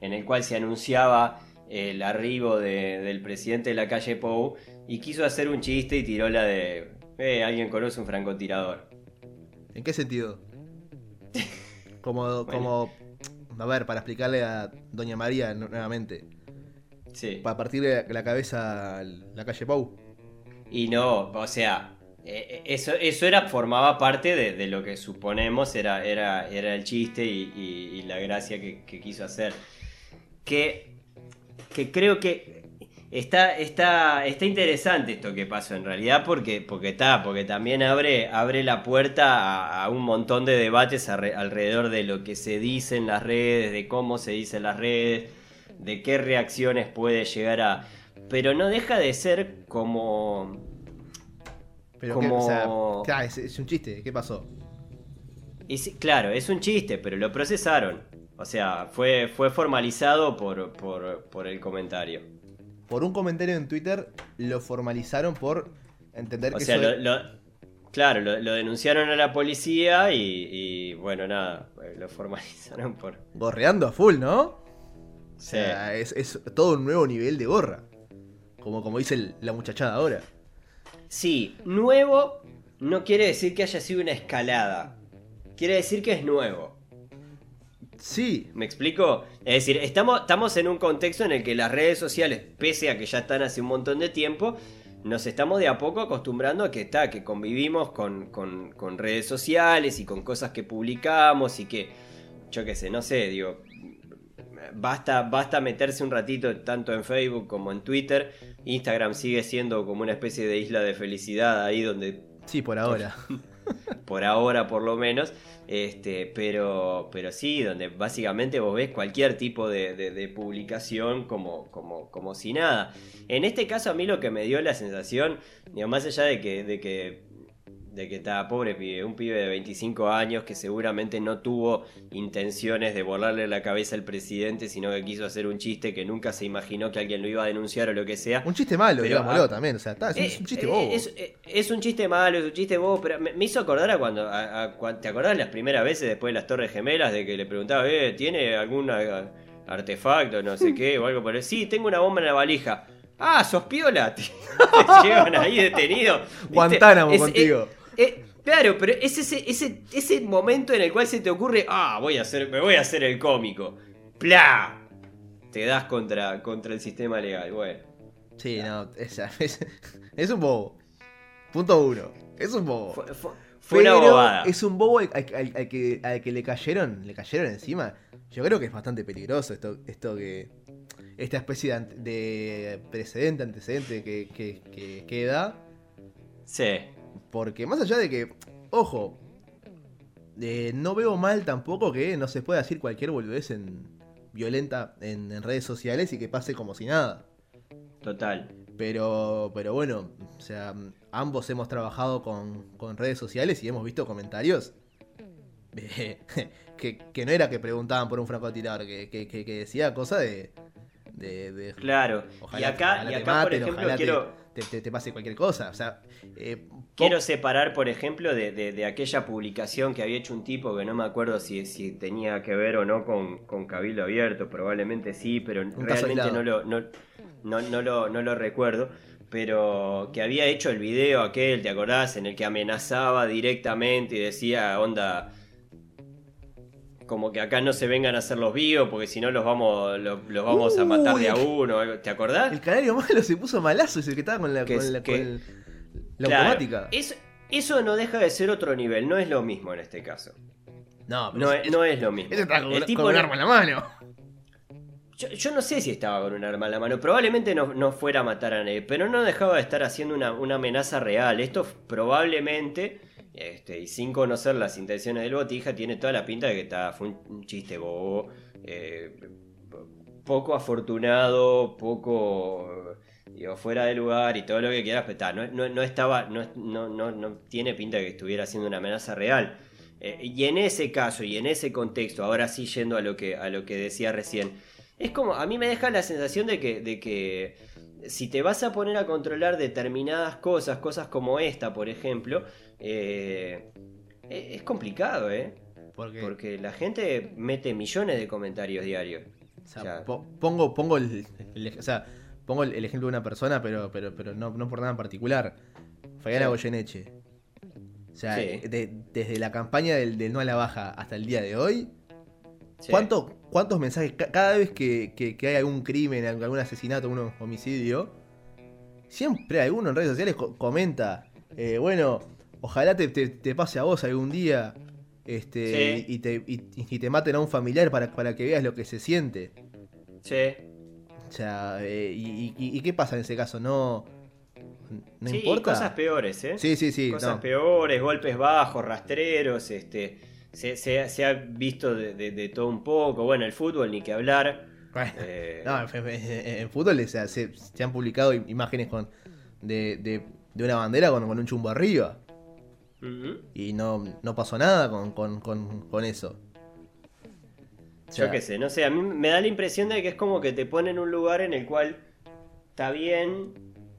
[SPEAKER 2] en el cual se anunciaba el arribo de- del presidente de la calle Pou y quiso hacer un chiste y tiró la de... Eh, alguien conoce un francotirador.
[SPEAKER 3] ¿En qué sentido? Como, como, a ver, para explicarle a Doña María nu- nuevamente,
[SPEAKER 2] Sí.
[SPEAKER 3] para partirle la cabeza a la calle Pau.
[SPEAKER 2] Y no, o sea, eh, eso, eso era, formaba parte de, de lo que suponemos era, era, era el chiste y, y- y la gracia que, que quiso hacer. Que, que creo que está, está, está interesante esto que pasó en realidad porque, porque está, porque también abre, abre la puerta a, a un montón de debates alrededor de lo que se dice en las redes, de cómo se dice en las redes, de qué reacciones puede llegar a... Pero no deja de ser como...
[SPEAKER 3] Pero
[SPEAKER 2] Como-
[SPEAKER 3] que, o sea, claro, es, es un chiste, ¿qué pasó?
[SPEAKER 2] Y sí, claro, es un chiste, pero lo procesaron. O sea, fue, fue formalizado por, por, por el comentario.
[SPEAKER 3] Por un comentario en Twitter lo formalizaron por entender
[SPEAKER 2] O
[SPEAKER 3] que
[SPEAKER 2] sea,
[SPEAKER 3] eso
[SPEAKER 2] lo, lo- claro, lo, lo denunciaron a la policía y, y, bueno, nada, lo formalizaron por...
[SPEAKER 3] gorreando a full, ¿no? O
[SPEAKER 2] Sí.
[SPEAKER 3] sea, es, es todo un nuevo nivel de gorra. Como, como dice el- la muchachada ahora.
[SPEAKER 2] Sí, nuevo no quiere decir que haya sido una escalada. Quiere decir que es nuevo.
[SPEAKER 3] Sí,
[SPEAKER 2] ¿Me explico? Es decir, estamos, estamos en un contexto en el que las redes sociales, pese a que ya están hace un montón de tiempo, nos estamos de a poco acostumbrando a que está, que convivimos con, con- con redes sociales y con cosas que publicamos y que, yo qué sé, no sé, digo, basta, basta meterse un ratito tanto en Facebook como en Twitter. Instagram sigue siendo como una especie de isla de felicidad ahí donde
[SPEAKER 3] sí, por ahora.
[SPEAKER 2] por ahora por lo menos. Este, pero, pero sí, donde básicamente vos ves cualquier tipo de, publicación como, como, como si nada. En este caso a mí lo que me dio la sensación, digo, más allá de que, de que de que está pobre pibe, un pibe de 25 años que seguramente no tuvo intenciones de volarle la cabeza al presidente, sino que quiso hacer un chiste que nunca se imaginó que alguien lo iba a denunciar o lo que sea.
[SPEAKER 3] Un chiste malo, digámoslo también, o sea, está, es, un chiste bobo.
[SPEAKER 2] Es, un chiste malo, es un chiste bobo, pero me, hizo acordar a cuando, ¿te acordás las primeras veces después de las Torres Gemelas de que le preguntaba, eh, ¿tiene algún artefacto, no sé qué, o algo por el... Sí, tengo una bomba en la valija. Ah, sos piola. Te, llevan ahí detenido.
[SPEAKER 3] Guantánamo contigo.
[SPEAKER 2] Eh, claro, pero es ese, ese, ese momento en el cual se te ocurre, ah, voy a hacer, me voy a hacer el cómico. ¡Pla! Te das contra, contra el sistema legal, bueno.
[SPEAKER 3] Sí, no, es, es, un bobo. Punto uno. Es un bobo.
[SPEAKER 2] Fue, una bobada.
[SPEAKER 3] Es un bobo al, que, al que le cayeron, le cayeron encima. Yo creo que es bastante peligroso esto, esto que. Esta especie de, precedente, antecedente que, que, que queda.
[SPEAKER 2] Sí.
[SPEAKER 3] Porque más allá de que, ojo, eh, no veo mal tampoco que no se pueda decir cualquier boludez en, violenta en, redes sociales y que pase como si nada.
[SPEAKER 2] Total.
[SPEAKER 3] Pero, pero bueno, o sea, ambos hemos trabajado con, redes sociales y hemos visto comentarios que, no era que preguntaban por un francotirador, que, que, decía cosas de,
[SPEAKER 2] Claro, y acá, y acá por ejemplo, quiero
[SPEAKER 3] te, pase cualquier cosa. O sea,
[SPEAKER 2] eh, Quiero separar, por ejemplo, de, aquella publicación que había hecho un tipo que no me acuerdo si, si tenía que ver o no con, con Cabildo Abierto, probablemente sí, pero realmente no lo, no, no, lo, no lo recuerdo pero que había hecho el video aquel, ¿te acordás? En el que amenazaba directamente y decía, onda, como que acá no se vengan a hacer los vivos porque si no los vamos los, vamos a matar de a uno. ¿Te acordás?
[SPEAKER 3] El canario malo se puso malazo, es el que estaba con la, con la, automática.
[SPEAKER 2] eso no deja de ser otro nivel, no es lo mismo en este caso.
[SPEAKER 3] No,
[SPEAKER 2] no, es, no es lo mismo.
[SPEAKER 3] Ese con, el tipo un arma en la mano.
[SPEAKER 2] Yo, no sé si estaba con un arma en la mano. Probablemente no, fuera a matar a nadie. Pero no dejaba de estar haciendo una, una amenaza real. Esto probablemente este, y sin conocer las intenciones del botija, tiene toda la pinta de que está, fue un, chiste bobo, eh, poco afortunado, poco fuera de lugar y todo lo que quieras, pero no, estaba, no, no, tiene pinta de que estuviera haciendo una amenaza real. Eh, y en ese caso y en ese contexto, ahora sí yendo a lo que, a lo que decía recién, es como, a mí me deja la sensación de que, de que si te vas a poner a controlar determinadas cosas, cosas como esta, por ejemplo, eh, e-, es complicado, ¿eh? Porque la gente mete millones de comentarios diarios.
[SPEAKER 3] pongo, pongo el, pongo el, ejemplo de una persona, pero, pero, pero no, por nada en particular. Fabiana Goyeneche. O sea, desde la campaña del, no a la baja hasta el día de hoy, ¿cuántos mensajes? Cada vez que, hay algún crimen, algún asesinato, algún homicidio, siempre alguno en redes sociales comenta, eh, bueno, Ojalá te, pase a vos algún día este, y, te, y, te maten a un familiar para, para que veas lo que se siente.
[SPEAKER 2] Sí.
[SPEAKER 3] O sea, eh, y, qué pasa en ese caso? No, no sí, importa.
[SPEAKER 2] cosas peores, ¿eh?
[SPEAKER 3] Sí, sí, sí.
[SPEAKER 2] Cosas peores, golpes bajos, rastreros, este... Se, ha visto de, todo un poco. Bueno, el fútbol, ni que hablar.
[SPEAKER 3] Eh, no, en, fútbol se, se, han publicado imágenes con de, una bandera con, con un chumbo arriba. Y no, no pasó nada con, eso.
[SPEAKER 2] Yo qué sé, no sé, a mí me da la impresión de que es como que te ponen en un lugar en el cual está bien.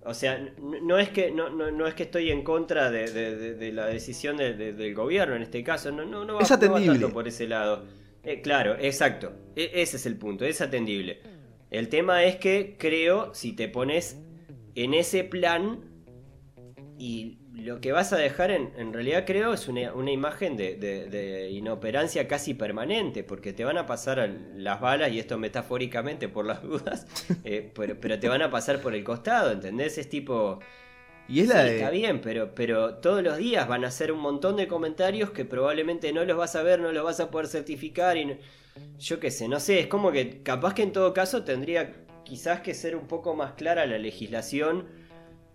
[SPEAKER 2] O sea, no es que, no, no, es que estoy en contra de, la decisión del gobierno en este caso, no, no, no, va,
[SPEAKER 3] es atendible.
[SPEAKER 2] tanto por ese lado. Eh, claro, exacto, e, ese es el punto, es atendible. El tema es que creo, si te pones en ese plan y lo que vas a dejar en, realidad creo es una, imagen de, inoperancia casi permanente, porque te van a pasar las balas, y esto metafóricamente por las dudas, eh, pero, te van a pasar por el costado, ¿entendés? Es tipo...
[SPEAKER 3] Y es la
[SPEAKER 2] Está bien, pero, pero todos los días van a ser un montón de comentarios que probablemente no los vas a ver, no los vas a poder certificar y yo qué sé, no sé, es como que capaz que en todo caso tendría quizás que ser un poco más clara la legislación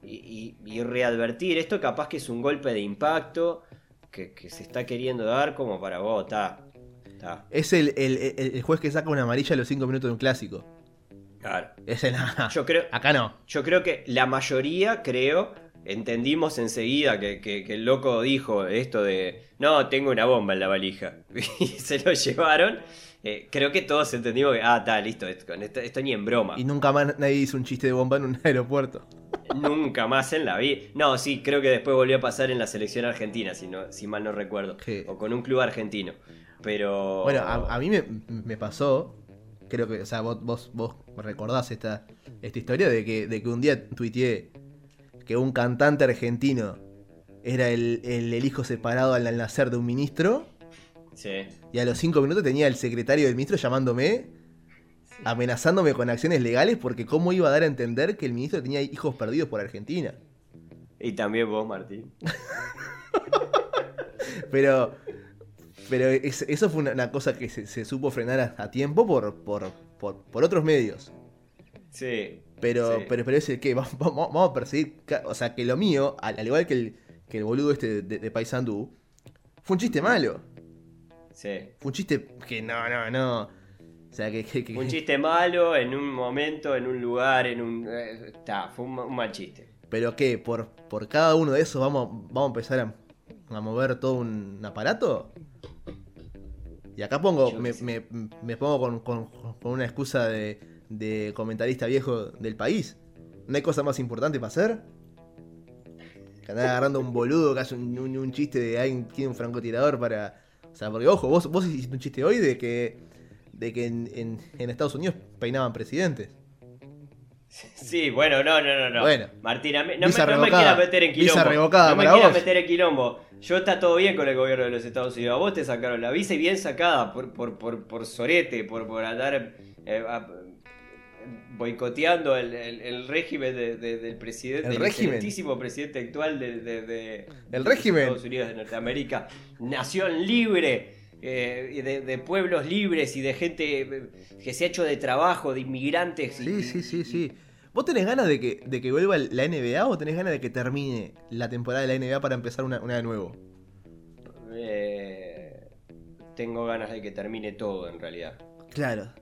[SPEAKER 2] y, readvertir. Esto capaz que es un golpe de impacto, que, que se está queriendo dar como para vos, está. está.
[SPEAKER 3] Es el, el- el- el juez que saca una amarilla a los 5 minutos de un clásico.
[SPEAKER 2] Claro.
[SPEAKER 3] Ese no.
[SPEAKER 2] Yo creo,
[SPEAKER 3] Acá no.
[SPEAKER 2] Yo creo que la mayoría, creo, entendimos enseguida que, que- que el loco dijo esto de, no, tengo una bomba en la valija. Y se lo llevaron. Eh, creo que todos entendimos que, ah, está, listo, esto, con esto, esto ni en broma.
[SPEAKER 3] Y nunca más nadie hizo un chiste de bomba en un aeropuerto.
[SPEAKER 2] Nunca más en la vida. No, sí, creo que después volvió a pasar en la selección argentina, si, no, si mal no recuerdo.
[SPEAKER 3] Sí.
[SPEAKER 2] O con un club argentino. Pero...
[SPEAKER 3] Bueno, a, a mí me, me pasó, creo que, o sea, vos, vos, vos recordás esta, esta historia de que, de que un día tuiteé que un cantante argentino era el, el- el hijo separado al nacer de un ministro
[SPEAKER 2] Sí.
[SPEAKER 3] y a los cinco minutos tenía el secretario del ministro llamándome, amenazándome con acciones legales porque cómo iba a dar a entender que el ministro tenía hijos perdidos por Argentina.
[SPEAKER 2] Y también vos, Martín.
[SPEAKER 3] Pero, pero es- eso fue una, cosa que se, se supo frenar a, tiempo por, por, por, por otros medios.
[SPEAKER 2] Sí.
[SPEAKER 3] Pero,
[SPEAKER 2] Sí.
[SPEAKER 3] pero, pero es el que vamos, vamos- vamos a perseguir. O sea, que lo mío, al, al igual que el, que el boludo este de, de Paysandú, fue un chiste malo.
[SPEAKER 2] Sí.
[SPEAKER 3] Fue un chiste que no, no, no. O sea, que. que- que-
[SPEAKER 2] Un chiste malo en un momento, en un lugar, en un... eh, Está, fue un, ma- un mal chiste.
[SPEAKER 3] Pero que por, por cada uno de esos vamos, vamos a empezar a, a mover todo un aparato. Y acá pongo, me, me- me pongo con, con- con una excusa de, de comentarista viejo del país. ¿No hay cosa más importante para hacer? Que andar agarrando un boludo que hace un, un- un chiste de alguien que tiene un francotirador para. O sea, porque ojo, vos, vos hiciste un chiste hoy de que. de que en, en- en Estados Unidos peinaban presidentes.
[SPEAKER 2] Sí, bueno, no, no, no, no.
[SPEAKER 3] Bueno.
[SPEAKER 2] Martín, a mí- no, me, no me quieras meter en
[SPEAKER 3] Visa
[SPEAKER 2] quilombo.
[SPEAKER 3] revocada
[SPEAKER 2] no me quieras meter en quilombo. Yo está todo bien con el gobierno de los Estados Unidos. A vos te sacaron la visa y bien sacada por, por, por, por sorete, por, por andar eh, a- boicoteando el, el- el régimen de- de- del presidente,
[SPEAKER 3] ¿El
[SPEAKER 2] del
[SPEAKER 3] régimen?
[SPEAKER 2] presidente actual de,
[SPEAKER 3] El
[SPEAKER 2] de
[SPEAKER 3] régimen.
[SPEAKER 2] Estados Unidos de Norteamérica. Nación libre. eh, y de, de pueblos libres y de gente eh, que se ha hecho de trabajo, de inmigrantes. y-
[SPEAKER 3] Sí, sí, sí, sí. ¿Vos tenés ganas de que, de que vuelva la NBA o tenés ganas de que termine la temporada de la NBA para empezar una, una de nuevo?
[SPEAKER 2] Eh, tengo ganas de que termine todo en realidad.
[SPEAKER 3] Claro.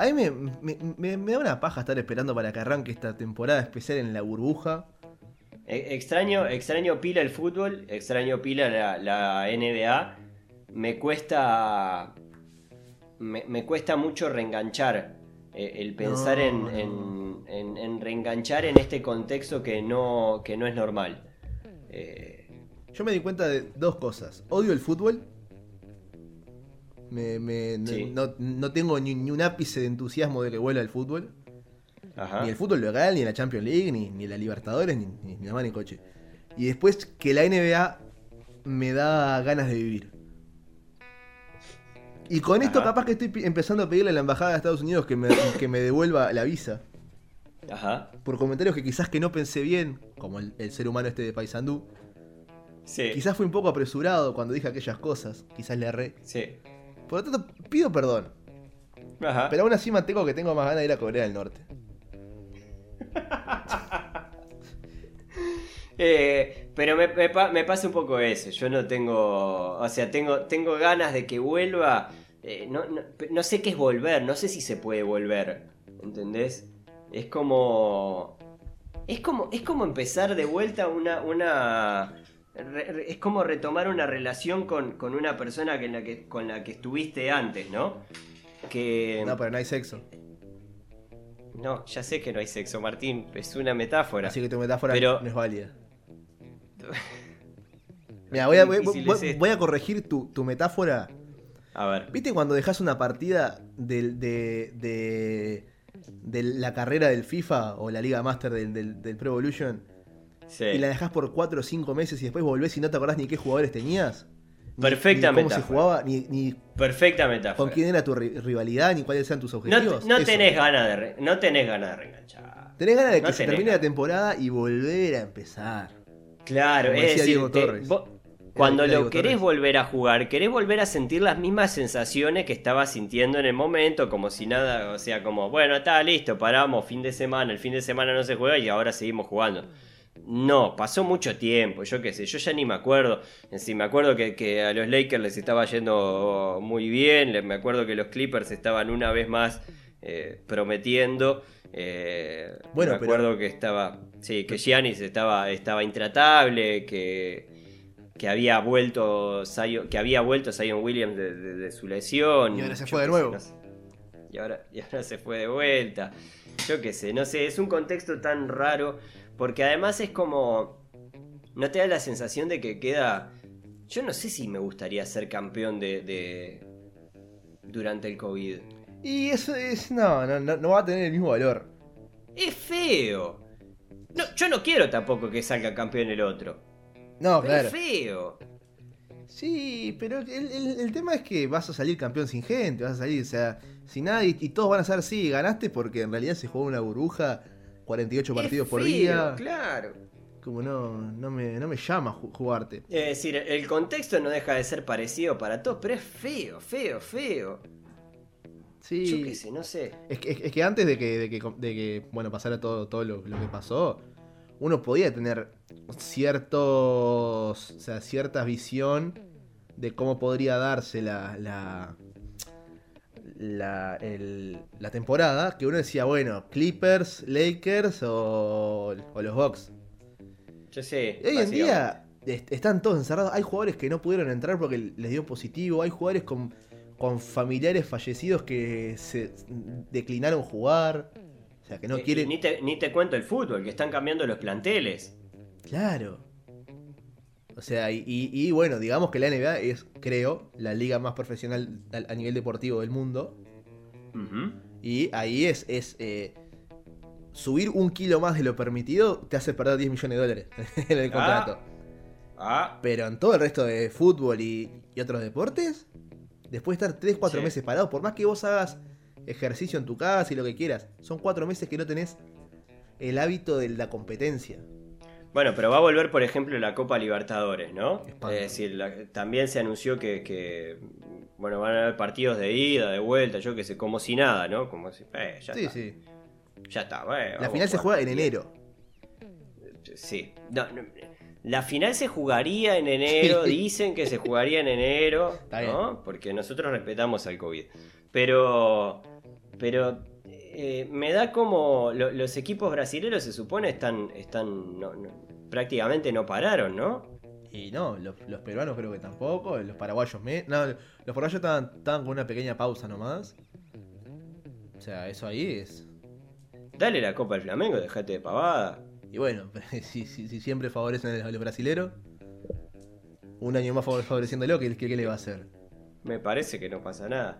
[SPEAKER 3] A mí me, me- me- me da una paja estar esperando para que arranque esta temporada especial en la burbuja.
[SPEAKER 2] E- extraño, extraño pila el fútbol, extraño pila la, la NBA. Me cuesta. Me, cuesta mucho reenganchar. eh, el pensar
[SPEAKER 3] No,
[SPEAKER 2] en,
[SPEAKER 3] no.
[SPEAKER 2] en- en- en reenganchar en este contexto que no, que no es normal. Eh,
[SPEAKER 3] Yo me di cuenta de dos cosas. Odio el fútbol. Me, me- no-
[SPEAKER 2] Sí.
[SPEAKER 3] no, no tengo ni, ni un ápice de entusiasmo de que vuelva el fútbol.
[SPEAKER 2] ajá.
[SPEAKER 3] Ni el fútbol local, ni la Champions League, ni, ni la Libertadores, ni, ni, ni la mano en coche. Y después que la NBA me da ganas de vivir. Y con esto capaz que estoy empezando a pedirle a la embajada de Estados Unidos que me, que me devuelva la visa.
[SPEAKER 2] Ajá.
[SPEAKER 3] Por comentarios que quizás que no pensé bien, como el, el ser humano este de Paysandú.
[SPEAKER 2] Sí.
[SPEAKER 3] Quizás fui un poco apresurado cuando dije aquellas cosas. Quizás le erré.
[SPEAKER 2] Sí.
[SPEAKER 3] Por lo tanto, pido perdón.
[SPEAKER 2] Ajá.
[SPEAKER 3] Pero aún así mantengo que tengo más ganas de ir a Corea del Norte.
[SPEAKER 2] Eh, pero me, me pasa un poco eso. Yo no tengo. O sea, tengo, tengo ganas de que vuelva. eh, no, no, no sé qué es volver. No sé si se puede volver. ¿Entendés? Es como. Es como, es como empezar de vuelta una. una re- es como retomar una relación con, con una persona que, en la que, con la que estuviste antes, ¿no? Que.
[SPEAKER 3] No, pero no hay sexo.
[SPEAKER 2] No, ya sé que no hay sexo, Martín. Es una metáfora.
[SPEAKER 3] Así que tu metáfora
[SPEAKER 2] Pero-
[SPEAKER 3] no es válida. Mira, voy a, voy- a corregir tu, tu metáfora.
[SPEAKER 2] A ver.
[SPEAKER 3] ¿Viste cuando dejas una partida de, de, de la carrera del FIFA o la Liga Master del, del, del Pro Evolution
[SPEAKER 2] Sí.
[SPEAKER 3] y la dejas por 4 o 5 meses y después volvés y no te acordás ni qué jugadores tenías? Ni-
[SPEAKER 2] Perfecta
[SPEAKER 3] ni cómo se jugaba, ni, ni
[SPEAKER 2] Perfecta metáfora.
[SPEAKER 3] con quién era tu ri- rivalidad, ni cuáles eran tus
[SPEAKER 2] No,
[SPEAKER 3] objetivos.
[SPEAKER 2] no
[SPEAKER 3] Eso.
[SPEAKER 2] tenés ganas de re- no tenés ganas de reenganchar.
[SPEAKER 3] Tenés ganas de que
[SPEAKER 2] no
[SPEAKER 3] se termine la temporada y volver a empezar.
[SPEAKER 2] Claro,
[SPEAKER 3] Como
[SPEAKER 2] es
[SPEAKER 3] decía
[SPEAKER 2] decir,
[SPEAKER 3] Diego
[SPEAKER 2] te-
[SPEAKER 3] Torres.
[SPEAKER 2] vos- cuando lo querés
[SPEAKER 3] Torres.
[SPEAKER 2] volver a jugar, querés volver a sentir las mismas sensaciones que estabas sintiendo en el momento, como si nada, o sea, como, bueno, está listo, paramos, fin de semana, el fin de semana no se juega y ahora seguimos jugando. No, pasó mucho tiempo, yo qué sé, yo ya ni me acuerdo. Sí, me acuerdo que, que a los Lakers les estaba yendo muy bien, me acuerdo que los Clippers estaban una vez más eh, prometiendo. Eh,
[SPEAKER 3] Bueno,
[SPEAKER 2] me
[SPEAKER 3] pero-
[SPEAKER 2] acuerdo que estaba. Sí, que Giannis estaba, estaba intratable, que, que había vuelto Zion, que había vuelto Zion Williams de, de- de su lesión.
[SPEAKER 3] Y ahora se fue de nuevo.
[SPEAKER 2] no sé. Y ahora, y ahora se fue de vuelta. Yo qué sé, no sé, es un contexto tan raro. Porque además es como. ¿No te da la sensación de que queda.? Yo no sé si me gustaría ser campeón de. de- durante el COVID.
[SPEAKER 3] Y eso es. No, no, no, no va a tener el mismo valor.
[SPEAKER 2] Es feo. No, yo no quiero tampoco que salga campeón el otro.
[SPEAKER 3] No,
[SPEAKER 2] Pero
[SPEAKER 3] claro.
[SPEAKER 2] es feo.
[SPEAKER 3] Sí, pero el, el- el tema es que vas a salir campeón sin gente, vas a salir, o sea, sin nadie, y todos van a saber, sí, ganaste porque en realidad se jugó una burbuja, 48 partidos
[SPEAKER 2] Es
[SPEAKER 3] por día.
[SPEAKER 2] Claro.
[SPEAKER 3] Como no, no, me, no me llama ju- jugarte.
[SPEAKER 2] Es decir, el contexto no deja de ser parecido para todos, pero es feo, feo, feo.
[SPEAKER 3] Sí.
[SPEAKER 2] Yo qué sé, no sé.
[SPEAKER 3] Es que, es que antes de que, de que, de que, bueno, pasara todo, todo lo, lo que pasó, uno podía tener ciertos, o sea, cierta visión de cómo podría darse la, la, la, el- la temporada, que uno decía, bueno, Clippers, Lakers o, o los Bucks.
[SPEAKER 2] Yo sé.
[SPEAKER 3] Y hoy en día est- están todos encerrados. Hay jugadores que no pudieron entrar porque les dio positivo. Hay jugadores con, con familiares fallecidos que se declinaron jugar. O sea, que no
[SPEAKER 2] Eh, y
[SPEAKER 3] quieren.
[SPEAKER 2] Ni te, ni te cuento el fútbol, que están cambiando los planteles.
[SPEAKER 3] Claro. O sea, y, y- y bueno, digamos que la NBA es, creo, la liga más profesional a, nivel deportivo del mundo. Y ahí es, es eh, subir un kilo más de lo permitido te hace perder 10 millones de dólares en el contrato.
[SPEAKER 2] Ah,
[SPEAKER 3] Pero en todo el resto de fútbol y, y otros deportes, después de estar 3-4
[SPEAKER 2] Sí.
[SPEAKER 3] meses parado, por más que vos hagas ejercicio en tu casa y lo que quieras, son 4 meses que no tenés el hábito de la competencia.
[SPEAKER 2] Bueno, pero va a volver, por ejemplo, la Copa Libertadores, ¿no?
[SPEAKER 3] Espanto.
[SPEAKER 2] Es decir, la- también se anunció que, que, bueno, van a haber partidos de ida, de vuelta, yo qué sé, como si nada, ¿no? Como si, eh, ya
[SPEAKER 3] Sí,
[SPEAKER 2] está.
[SPEAKER 3] sí.
[SPEAKER 2] Ya está, bueno,
[SPEAKER 3] La final se juega en enero.
[SPEAKER 2] Sí. No, no, la final se jugaría en enero,
[SPEAKER 3] Sí.
[SPEAKER 2] dicen que se jugaría en enero,
[SPEAKER 3] Está
[SPEAKER 2] ¿no? Porque nosotros respetamos al COVID. Pero, pero eh, me da como lo- los equipos brasileños se supone están, están no- no- prácticamente no pararon, ¿no?
[SPEAKER 3] Y no, los, los peruanos creo que tampoco, los paraguayos me... No, los paraguayos estaban, estaban con una pequeña pausa nomás. O sea, eso ahí es...
[SPEAKER 2] Dale la Copa al Flamengo, dejate de pavada.
[SPEAKER 3] Y bueno, si, si- si siempre favorecen a los brasileros, un año más favor- favoreciéndolo, ¿qué, qué, qué le va a hacer?
[SPEAKER 2] Me parece que no pasa nada.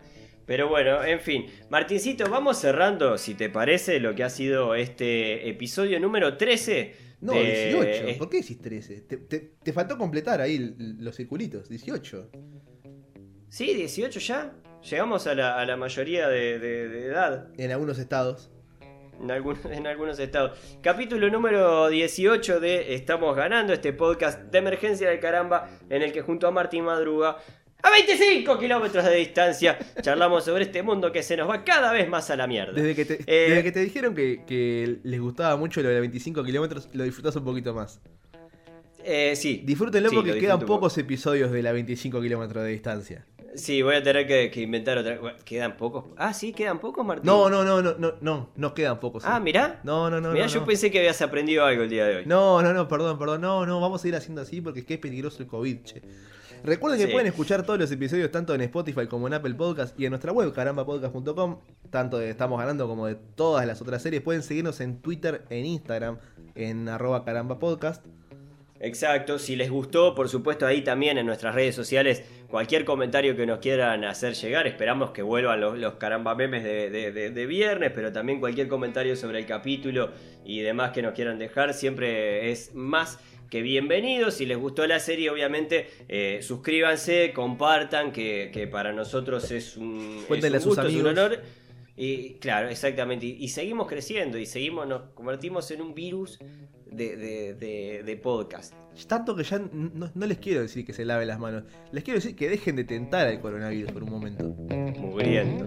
[SPEAKER 2] Pero bueno, en fin. Martincito, vamos cerrando, si te parece, lo que ha sido este episodio número 13.
[SPEAKER 3] No,
[SPEAKER 2] de-
[SPEAKER 3] 18.
[SPEAKER 2] eh,
[SPEAKER 3] ¿Por qué decís 13? Te, te- te faltó completar ahí los circulitos. 18.
[SPEAKER 2] Sí, 18 ya. Llegamos a la, a la mayoría de, de- de edad
[SPEAKER 3] En algunos estados.
[SPEAKER 2] en, algún- en algunos estados. Capítulo número 18 de Estamos Ganando, este podcast de emergencia del caramba, en el que junto a Martín Madruga, a 25 kilómetros de distancia, charlamos sobre este mundo que se nos va cada vez más a la mierda.
[SPEAKER 3] Desde que te,
[SPEAKER 2] Eh,
[SPEAKER 3] desde que te dijeron que, que les gustaba mucho lo de 25 kilómetros, lo disfrutas un poquito más.
[SPEAKER 2] Eh, sí.
[SPEAKER 3] Disfrútenlo
[SPEAKER 2] Sí,
[SPEAKER 3] porque quedan pocos episodios de la 25 kilómetros de distancia.
[SPEAKER 2] Sí, voy a tener que, que inventar otra. bueno, ¿Quedan pocos? Ah, sí, quedan pocos, Martín.
[SPEAKER 3] No, no, no, no, no, no, no quedan pocos.
[SPEAKER 2] Ah, mirá.
[SPEAKER 3] No, no, no.
[SPEAKER 2] mirá,
[SPEAKER 3] no,
[SPEAKER 2] yo
[SPEAKER 3] no.
[SPEAKER 2] pensé que habías aprendido algo el día de hoy.
[SPEAKER 3] No, no, no, perdón, perdón. No, no, vamos a ir haciendo así porque es que es peligroso el COVID, che. Recuerden que
[SPEAKER 2] Sí.
[SPEAKER 3] pueden escuchar todos los episodios tanto en Spotify como en Apple Podcast y en nuestra web carambapodcast.com, tanto de Estamos Ganando como de todas las otras series. Pueden seguirnos en Twitter, en Instagram, en arroba carambapodcast.
[SPEAKER 2] Exacto, si les gustó, por supuesto, ahí también en nuestras redes sociales, cualquier comentario que nos quieran hacer llegar, esperamos que vuelvan los, los caramba memes de, de- de- de viernes, pero también cualquier comentario sobre el capítulo y demás que nos quieran dejar, siempre es más que bienvenido. Si les gustó la serie, obviamente, eh, suscríbanse, compartan, que, que para nosotros es un,
[SPEAKER 3] Cuéntenle
[SPEAKER 2] es
[SPEAKER 3] a
[SPEAKER 2] un
[SPEAKER 3] sus
[SPEAKER 2] gusto, es un honor. Y claro, exactamente. Y, y seguimos creciendo y seguimos, nos convertimos en un virus de, de- de- de podcast.
[SPEAKER 3] Tanto que ya no, no les quiero decir que se laven las manos, les quiero decir que dejen de tentar al coronavirus por un momento.
[SPEAKER 2] Mugriento.